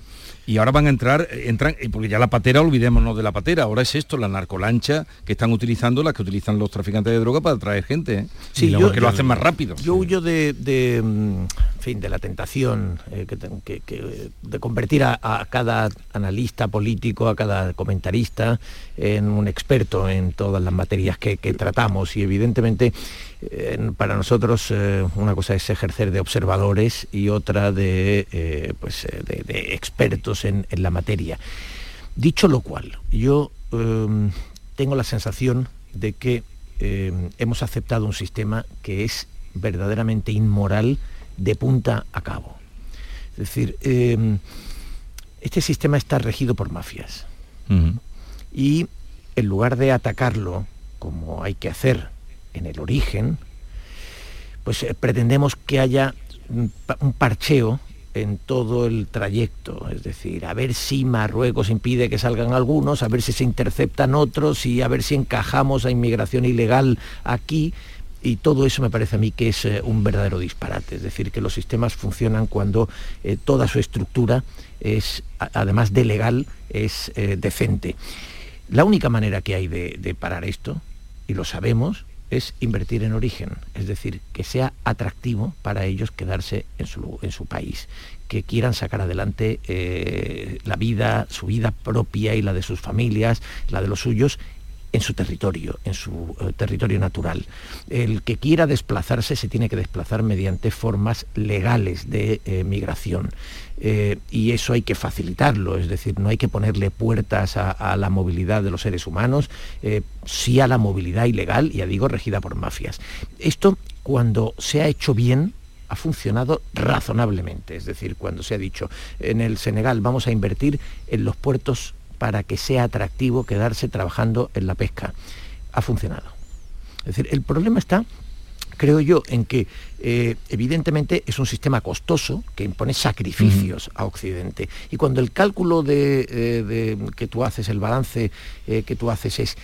y ahora van a entrar, eh, entran, eh, porque ya la patera, olvidémonos de la patera, ahora es esto, la narcolancha que están utilizando, las que utilizan los traficantes de droga para traer gente, ¿eh? sí, yo, que lo hacen más rápido. Yo huyo de, mm, fin, de la tentación de convertir a, cada analista político, a cada comentarista en un experto en todas las materias que, tratamos y evidentemente para nosotros una cosa es ejercer de observadores y otra de, pues, de expertos en, la materia. Dicho lo cual, yo em, tengo la sensación de que em, hemos aceptado un sistema que es verdaderamente inmoral de punta a cabo. Es decir, em, este sistema está regido por mafias. Y en lugar de atacarlo como hay que hacer en el origen, pues eh, pretendemos que haya un parcheo en todo el trayecto, es decir, a ver si Marruecos impide que salgan algunos, a ver si se interceptan otros y a ver si encajamos a inmigración ilegal aquí. Y todo eso me parece a mí que es eh, un verdadero disparate, es decir, que los sistemas funcionan cuando eh, toda su estructura es, además de legal, es eh, decente. La única manera que hay de parar esto, y lo sabemos, es invertir en origen, es decir, que sea atractivo para ellos quedarse en su, en su país, que quieran sacar adelante eh, la vida, su vida propia y la de sus familias, la de los suyos, en su territorio, en su eh, territorio natural. El que quiera desplazarse se tiene que desplazar mediante formas legales de eh, migración. Eh, y eso hay que facilitarlo, es decir, no hay que ponerle puertas a, la movilidad de los seres humanos, sí a la movilidad ilegal, ya digo, regida por mafias. Esto, cuando se ha hecho bien, ha funcionado razonablemente, es decir, cuando se ha dicho en el Senegal vamos a invertir en los puertos para que sea atractivo quedarse trabajando en la pesca. Ha funcionado. Es decir, el problema está creo yo, en que eh, evidentemente es un sistema costoso que impone sacrificios a Occidente. Y cuando el cálculo de, eh, que tú haces, el balance eh, que tú haces es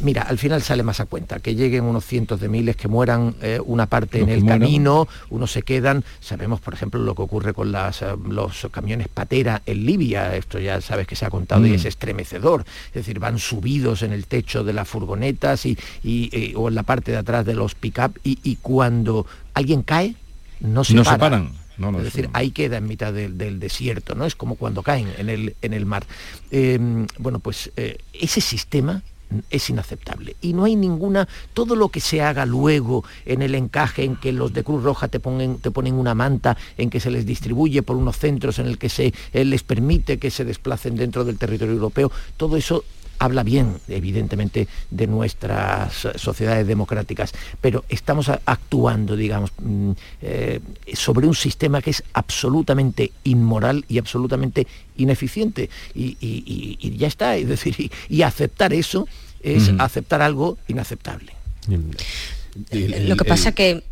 Mira, al final sale más a cuenta, que lleguen unos cientos de miles, que mueran eh, una parte en el camino, unos se quedan. Sabemos, por ejemplo, lo que ocurre con las, eh, los camiones patera en Libia, esto ya sabes que se ha contado y mm. es estremecedor. Es decir, van subidos en el techo de las furgonetas y, eh, o en la parte de atrás de los pick-up y, cuando alguien cae, no se, no paran. es decir, ahí queda en mitad del, desierto, ¿no? Es como cuando caen en el, en el mar. Em, bueno, pues ese sistema es inaceptable. Y no hay ninguna, todo lo que se haga luego en el encaje en que los de Cruz Roja te ponen, te ponen una manta, en que se les distribuye por unos centros en el que se eh, les permite que se desplacen dentro del territorio europeo, todo eso habla bien, evidentemente, de nuestras sociedades democráticas, pero estamos actuando, digamos, mm, eh, sobre un sistema que es absolutamente inmoral y absolutamente ineficiente. Y, ya está, es decir, y, aceptar eso es aceptar algo inaceptable. Lo que pasa que...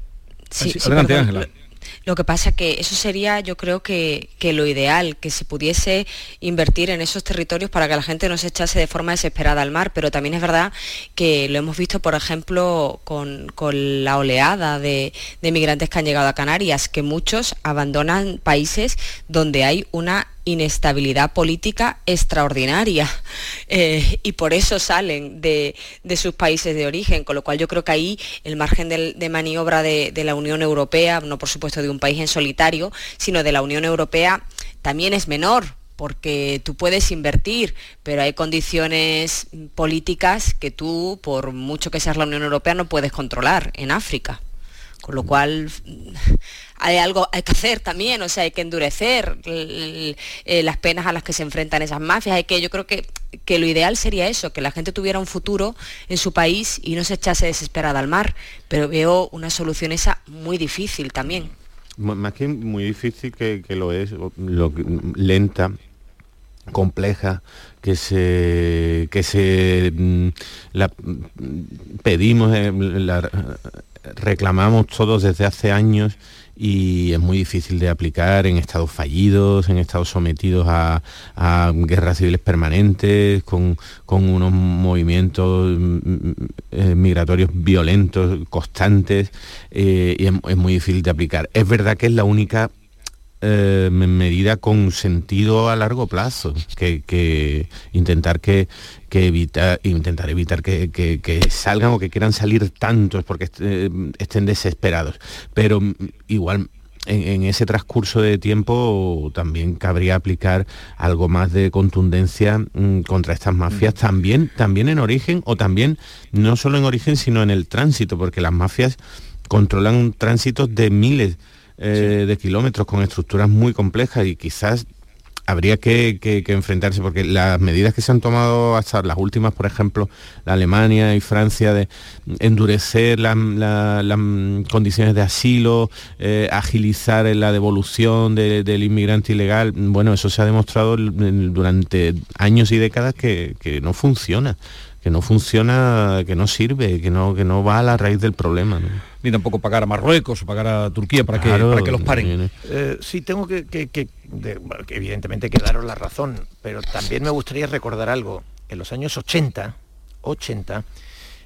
Sí, adelante, Ángela. Lo que pasa que eso sería, yo creo que, lo ideal, que se pudiese invertir en esos territorios para que la gente no se echase de forma desesperada al mar, pero también es verdad que lo hemos visto, por ejemplo, con, la oleada de, de migrantes que han llegado a Canarias, que muchos abandonan países donde hay una inestabilidad política extraordinaria eh, y por eso salen de, sus países de origen, con lo cual yo creo que ahí el margen de, maniobra de, la Unión Europea, no por supuesto de un país en solitario, sino de la Unión Europea, también es menor, porque tú puedes invertir, pero hay condiciones políticas que tú, por mucho que seas la Unión Europea, no puedes controlar en África. Con lo cual hay algo hay que hacer también, o sea, hay que endurecer eh, las penas a las que se enfrentan esas mafias. Hay que, yo creo que, que lo ideal sería eso, que la gente tuviera un futuro en su país y no se echase desesperada al mar. Pero veo una solución esa muy difícil también. Más que muy difícil que, lo es, lenta, compleja que se que se mm, la pedimos eh, la, reclamamos todos desde hace años y es muy difícil de aplicar en estados fallidos, en estados sometidos a, guerras civiles permanentes, con, unos movimientos mm, mm, eh, migratorios violentos, constantes, eh, y es, muy difícil de aplicar. Es verdad que es la única eh, medida con sentido a largo plazo, que, intentar que, intentar evitar que, salgan o que quieran salir tantos porque eh, estén desesperados. Pero igual en, ese transcurso de tiempo también cabría aplicar algo más de contundencia mm, contra estas mafias, también, también en origen o también no solo en origen, sino en el tránsito, porque las mafias controlan tránsitos de miles eh, de kilómetros con estructuras muy complejas y quizás habría que, enfrentarse, porque las medidas que se han tomado hasta las últimas, por ejemplo, la Alemania y Francia, de endurecer las condiciones de asilo, eh, agilizar la devolución del inmigrante ilegal, bueno, eso se ha demostrado durante años y décadas que, que no funciona que no funciona, que no sirve, que no, que no va a la raíz del problema. Ni tampoco pagar a Marruecos o pagar a Turquía para, que, para que los paren. Eh, sí, tengo que, que, evidentemente que daros la razón, pero también me gustaría recordar algo. En los años 80, 80,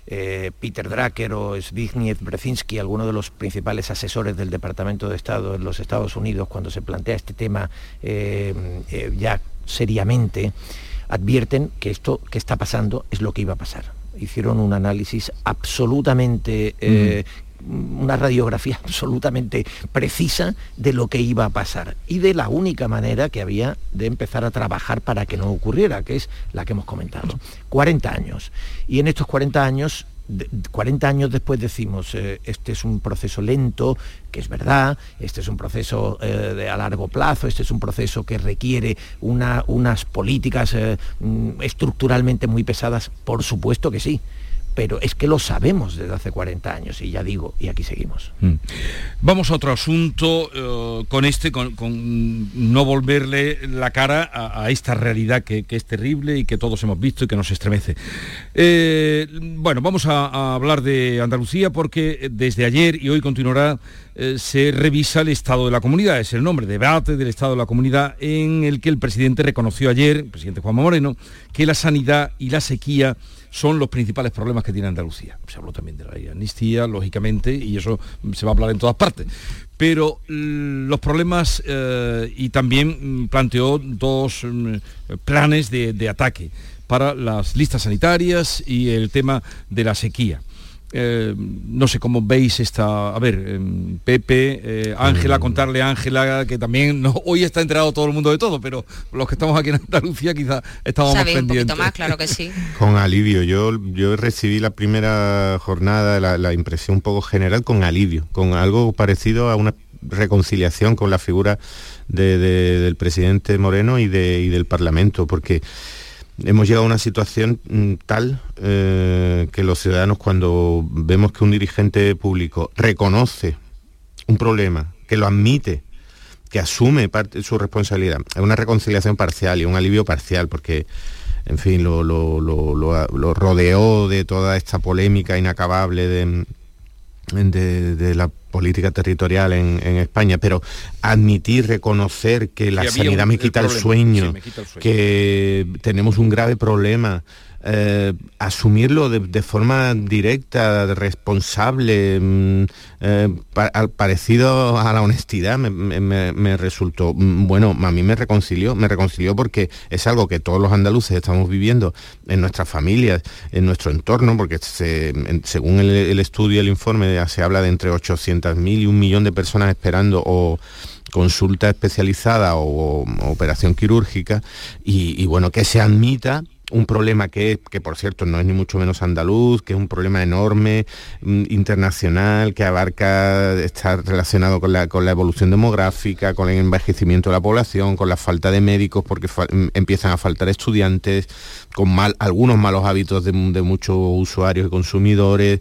eh, Peter Drucker o Zbigniew Brzezinski, algunos de los principales asesores del Departamento de Estado en los Estados Unidos, cuando se plantea este tema eh, ya seriamente, advierten que esto que está pasando es lo que iba a pasar. Hicieron un análisis absolutamente eh, una radiografía absolutamente precisa de lo que iba a pasar y de la única manera que había de empezar a trabajar para que no ocurriera, que es la que hemos comentado. 40 años. Y en estos 40 años 40 años después decimos, eh, este es un proceso lento, que es verdad, este es un proceso eh, de a largo plazo, este es un proceso que requiere unas políticas eh, mm, estructuralmente muy pesadas, por supuesto que sí, pero es que lo sabemos desde hace 40 años y ya digo, y aquí seguimos. Mm. Vamos a otro asunto eh, con este, con, no volverle la cara a, esta realidad que, es terrible y que todos hemos visto y que nos estremece. Eh, bueno, vamos a, hablar de Andalucía porque desde ayer y hoy continuará eh, se revisa el estado de la comunidad, es el nombre, debate del estado de la comunidad, en el que el presidente reconoció ayer, el presidente Juan Moreno, que la sanidad y la sequía son los principales problemas que tiene Andalucía. Se habló también de la amnistía, lógicamente, y eso se va a hablar en todas partes. Pero mm, los problemas, eh, y también mm, planteó dos mm, planes de ataque para las listas sanitarias y el tema de la sequía. Eh, no sé cómo veis esta, a ver, em, Pepe, eh, Ángela, contarle a Ángela que también no, hoy está enterado todo el mundo de todo, pero los que estamos aquí en Andalucía quizás estamos más pendientes. Un más, claro que sí. [LAUGHS] con alivio, yo, yo recibí la primera jornada, la, impresión un poco general con alivio, con algo parecido a una reconciliación con la figura del presidente Moreno y, de, y del Parlamento, porque hemos llegado a una situación mm, tal eh, que los ciudadanos cuando vemos que un dirigente público reconoce un problema, que lo admite, que asume parte de su responsabilidad, es una reconciliación parcial y un alivio parcial, porque en fin, lo, lo rodeó de toda esta polémica inacabable de, de, la política territorial en, España, pero admitir, reconocer que la sanidad me, quita el sueño, que tenemos un grave problema, eh, asumirlo de, forma directa, responsable, mm, eh, parecido a la honestidad, me, resultó, mm, bueno, a mí me reconcilió, me reconcilió porque es algo que todos los andaluces estamos viviendo en nuestras familias, en nuestro entorno, porque según el, estudio, el informe, se habla de entre 800.000 y un millón de personas esperando o consulta especializada o, operación quirúrgica y, bueno, que se admita un problema que, que, por cierto no es ni mucho menos andaluz, que es un problema enorme, mm, internacional, que abarca, está relacionado con la, con la evolución demográfica, con el envejecimiento de la población, con la falta de médicos porque mm, empiezan a faltar estudiantes, con mal, algunos malos hábitos de, de muchos usuarios y consumidores,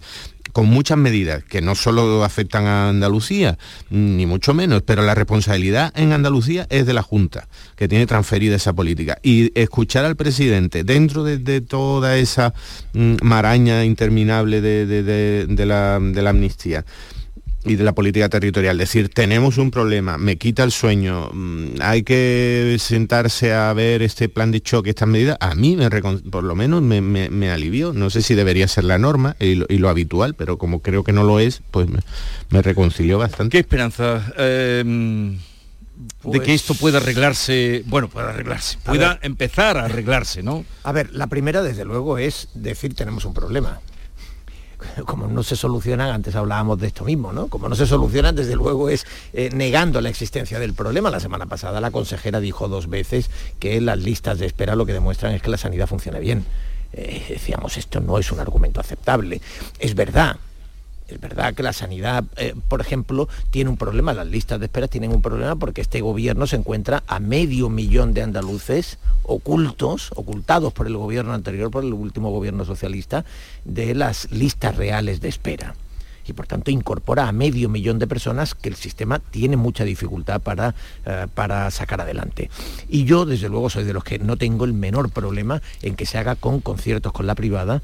con muchas medidas que no solo afectan a Andalucía, ni mucho menos, pero la responsabilidad en Andalucía es de la Junta, que tiene transferida esa política. Y escuchar al presidente dentro de, toda esa mm, maraña interminable de la amnistía, y de la política territorial. decir, tenemos un problema, me quita el sueño, mm, hay que sentarse a ver este plan de choque, estas medidas, a mí me por lo menos me, alivió. No sé si debería ser la norma y lo, habitual, pero como creo que no lo es, pues me, reconcilió bastante. ¿Qué esperanza? Em, de que esto pueda arreglarse, bueno, pueda arreglarse, pueda empezar a arreglarse, ¿no? A ver, la primera desde luego es decir tenemos un problema [LAUGHS] como no se solucionan, antes hablábamos de esto mismo, ¿no? Como no se solucionan, desde luego es eh, negando la existencia del problema. La semana pasada la consejera dijo dos veces que las listas de espera lo que demuestran es que la sanidad funciona bien. Eh, decíamos, esto no es un argumento aceptable. Es verdad, es verdad que la sanidad, eh, por ejemplo, tiene un problema, las listas de espera tienen un problema porque este gobierno se encuentra a medio millón de andaluces ocultos, ocultados por el gobierno anterior, por el último gobierno socialista, de las listas reales de espera. Y por tanto incorpora a medio millón de personas que el sistema tiene mucha dificultad para, eh, para sacar adelante. Y yo, desde luego, soy de los que no tengo el menor problema en que se haga con conciertos con la privada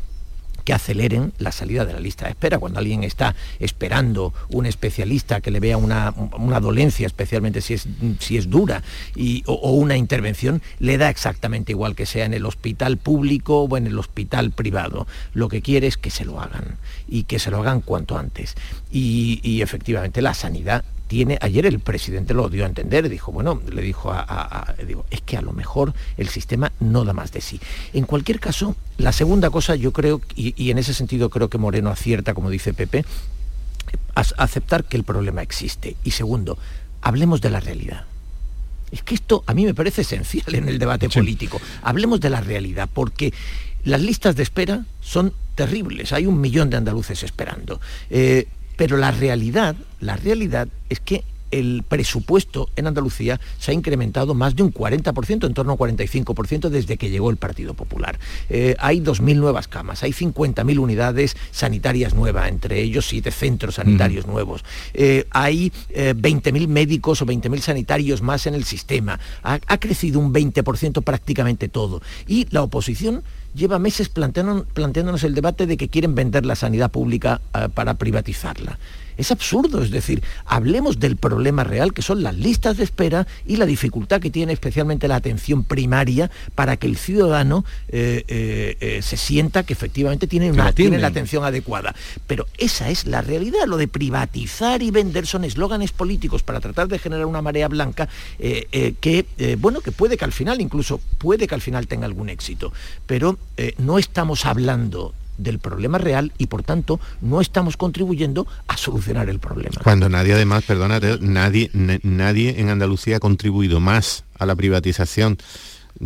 que aceleren la salida de la lista de espera. Cuando alguien está esperando un especialista que le vea una, dolencia, especialmente si es, si es dura, y, o, una intervención, le da exactamente igual que sea en el hospital público o en el hospital privado. Lo que quiere es que se lo hagan y que se lo hagan cuanto antes. y efectivamente la sanidad ayer el presidente lo dio a entender, dijo, bueno, le dijo a, digo, es que a lo mejor el sistema no da más de sí. En cualquier caso, la segunda cosa yo creo, y, en ese sentido creo que Moreno acierta, como dice Pepe, aceptar que el problema existe. Y segundo, hablemos de la realidad. Es que esto a mí me parece esencial en el debate político. Hablemos de la realidad, porque las listas de espera son terribles. Hay un millón de andaluces esperando. Eh, pero la realidad, la realidad es que el presupuesto en Andalucía se ha incrementado más de un 40%, en torno a 45% desde que llegó el Partido Popular. Eh, hay 2.000 nuevas camas, hay 50.000 unidades sanitarias nuevas, entre ellos siete centros sanitarios nuevos. Eh, hay 20.000 eh, médicos o 20.000 sanitarios más en el sistema. Ha, ha crecido un 20% prácticamente todo. Y la oposición lleva meses planteándonos el debate de que quieren vender la sanidad pública para privatizarla. Es absurdo, es decir, hablemos del problema real que son las listas de espera y la dificultad que tiene especialmente la atención primaria para que el ciudadano eh, eh, eh, se sienta que efectivamente tiene, una, tiene la atención adecuada. Pero esa es la realidad, lo de privatizar y vender son eslóganes políticos para tratar de generar una marea blanca que, bueno, que puede que al final, incluso puede que al final tenga algún éxito, pero no estamos hablando del problema real y por tanto no estamos contribuyendo a solucionar el problema. Cuando nadie además, perdónate, nadie, nadie en Andalucía ha contribuido más a la privatización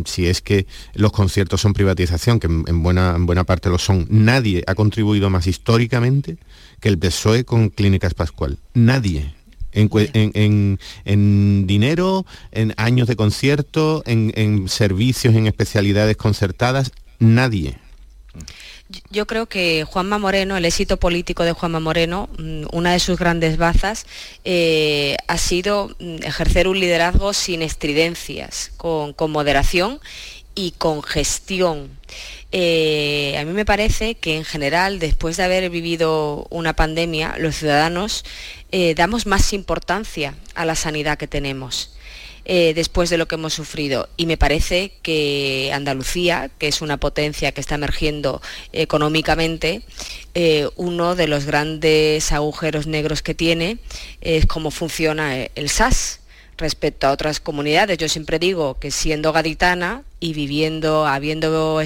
si es que los conciertos son privatización, que en buena, en buena parte lo son, nadie ha contribuido más históricamente que el PSOE con Clínicas Pascual. Nadie. En, en, dinero, en años de concierto, en, en servicios, en especialidades concertadas, nadie. Yo creo que Juanma Moreno, el éxito político de Juanma Moreno, mm, una de sus grandes bazas eh, ha sido mm, ejercer un liderazgo sin estridencias, con, moderación y con gestión. Eh, a mí me parece que en general, después de haber vivido una pandemia, los ciudadanos eh, damos más importancia a la sanidad que tenemos. Eh, después de lo que hemos sufrido. Y me parece que Andalucía, que es una potencia que está emergiendo económicamente, eh, uno de los grandes agujeros negros que tiene es cómo funciona el SAS respecto a otras comunidades. Yo siempre digo que siendo gaditana y viviendo, habiendo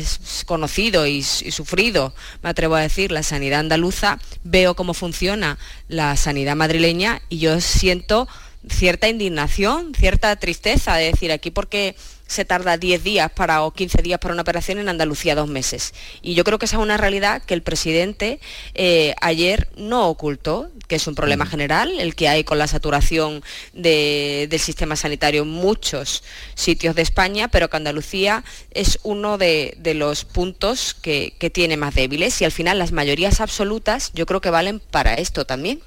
conocido y, sufrido, me atrevo a decir, la sanidad andaluza, veo cómo funciona la sanidad madrileña y yo siento cierta indignación, cierta tristeza de decir aquí porque se tarda 10 días para, o 15 días para una operación en Andalucía dos meses. Y yo creo que esa es una realidad que el presidente eh, ayer no ocultó, que es un problema general, el que hay con la saturación del sistema sanitario en muchos sitios de España, pero que Andalucía es uno de, los puntos que tiene más débiles. Y al final las mayorías absolutas yo creo que valen para esto también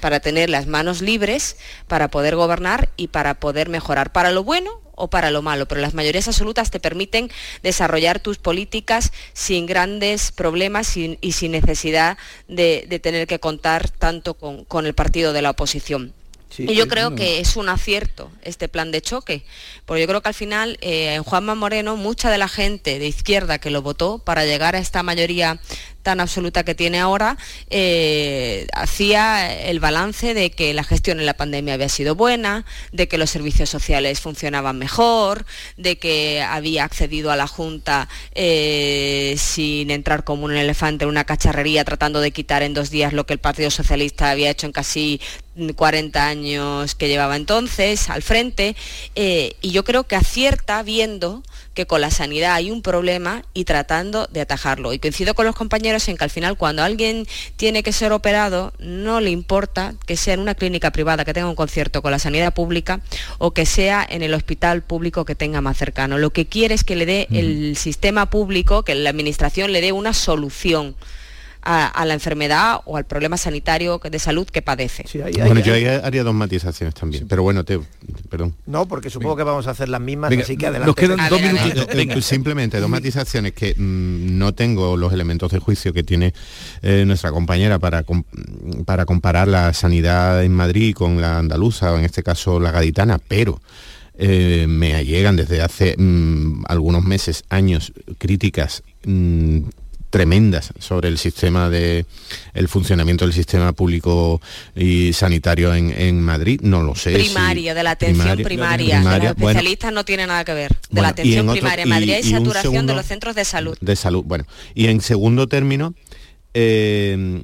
para tener las manos libres, para poder gobernar y para poder mejorar para lo bueno o para lo malo, pero las mayorías absolutas te permiten desarrollar tus políticas sin grandes problemas y sin necesidad de, tener que contar tanto con el partido de la oposición. Y yo creo que es un acierto este plan de choque, porque yo creo que al final eh, en Juanma Moreno mucha de la gente de izquierda que lo votó para llegar a esta mayoría tan absoluta que tiene ahora, eh, hacía el balance de que la gestión en la pandemia había sido buena, de que los servicios sociales funcionaban mejor, de que había accedido a la Junta eh, sin entrar como un elefante en una cacharrería tratando de quitar en dos días lo que el Partido Socialista había hecho en casi 40 años que llevaba entonces al frente eh, y yo creo que acierta viendo que con la sanidad hay un problema y tratando de atajarlo. Y coincido con los compañeros en que al final cuando alguien tiene que ser operado no le importa que sea en una clínica privada que tenga un concierto con la sanidad pública o que sea en el hospital público que tenga más cercano. Lo que quiere es que le dé el sistema público, que la administración le dé una solución a, la enfermedad o al problema sanitario de salud que padece. bueno, yo haría dos matizaciones también, pero bueno, te, perdón. No, porque supongo que vamos a hacer las mismas, así que adelante. Nos quedan dos minutitos. Simplemente dos matizaciones que mm, no tengo los elementos de juicio que tiene eh, nuestra compañera para, para comparar la sanidad en Madrid con la andaluza, o en este caso la gaditana, pero... Eh, me llegan desde hace mm, algunos meses, años, críticas mm, tremendas sobre el sistema de el funcionamiento del sistema público y sanitario en, Madrid, no lo sé. Primaria, de la atención primaria. los especialistas no tiene nada que ver. De la atención primaria. En Madrid hay saturación de los centros de salud. De salud, bueno. Y en segundo término, eh,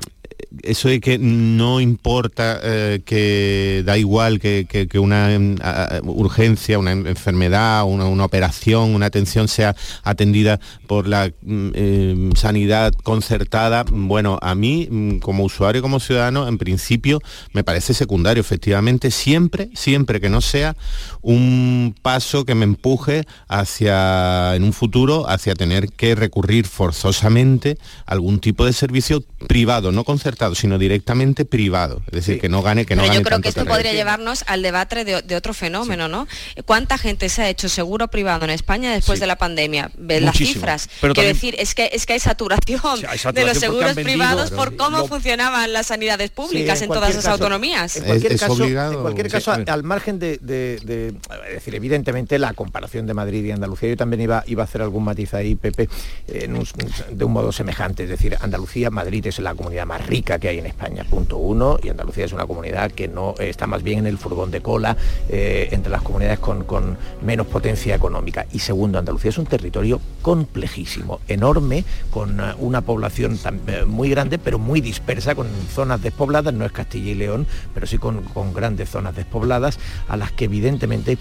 eso de que no importa, eh, que da igual que, una em, urgencia, una enfermedad, una, operación, una atención sea atendida por la mm, em, sanidad concertada, bueno, a mí mm, como usuario, como ciudadano, en principio me parece secundario, efectivamente, siempre, siempre que no sea un paso que me empuje hacia, en un futuro, hacia tener que recurrir forzosamente a algún tipo de servicio privado, no concertado, sino directamente privado. Es decir, que no gane, que no Pero gane Yo creo que esto podría llevarnos al debate de, otro fenómeno, ¿no? ¿Cuánta gente se ha hecho seguro privado en España después de la pandemia? Ves las cifras. Quiero decir, es que es que hay saturación, de los seguros privados por cómo funcionaban las sanidades públicas en, todas las autonomías. En cualquier caso, en cualquier caso al margen de, decir, evidentemente la comparación de Madrid y Andalucía, yo también iba, iba a hacer algún matiz ahí, Pepe, de un modo semejante. Es decir, Andalucía, Madrid es la comunidad más rica que hay en España, punto uno, y Andalucía es una comunidad que no está más bien en el furgón de cola eh, entre las comunidades con, menos potencia económica. Y segundo, Andalucía es un territorio complejísimo, enorme, con eh, una población eh, muy grande, pero muy dispersa, con zonas despobladas, no es Castilla y León, pero sí con, grandes zonas despobladas, a las que evidentemente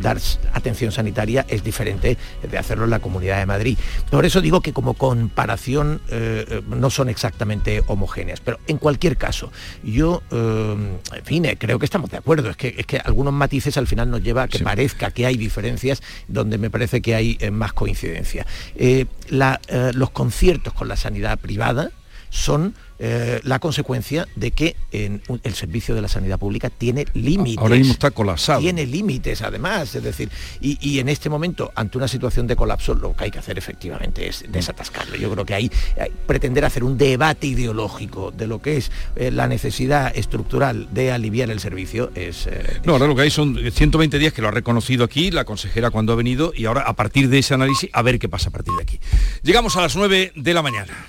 dar atención sanitaria es diferente de hacerlo en la Comunidad de Madrid. Por eso digo que como comparación no son exactamente homogéneas. Pero en cualquier caso, yo, eh, en fin, eh, creo que estamos de acuerdo. Es que, es que algunos matices al final nos lleva a que parezca que hay diferencias donde me parece que hay eh, más coincidencia. los conciertos con la sanidad privada son eh, la consecuencia de que en el servicio de la sanidad pública tiene límites. Ahora mismo está colapsado. Tiene límites, además, es decir, y, en este momento, ante una situación de colapso, lo que hay que hacer efectivamente es desatascarlo. Yo creo que hay, pretender hacer un debate ideológico de lo que es eh, la necesidad estructural de aliviar el servicio es... Eh, no, ahora lo que hay son 120 días que lo ha reconocido aquí la consejera cuando ha venido y ahora a partir de ese análisis a ver qué pasa a partir de aquí. Llegamos a las 9 de la mañana.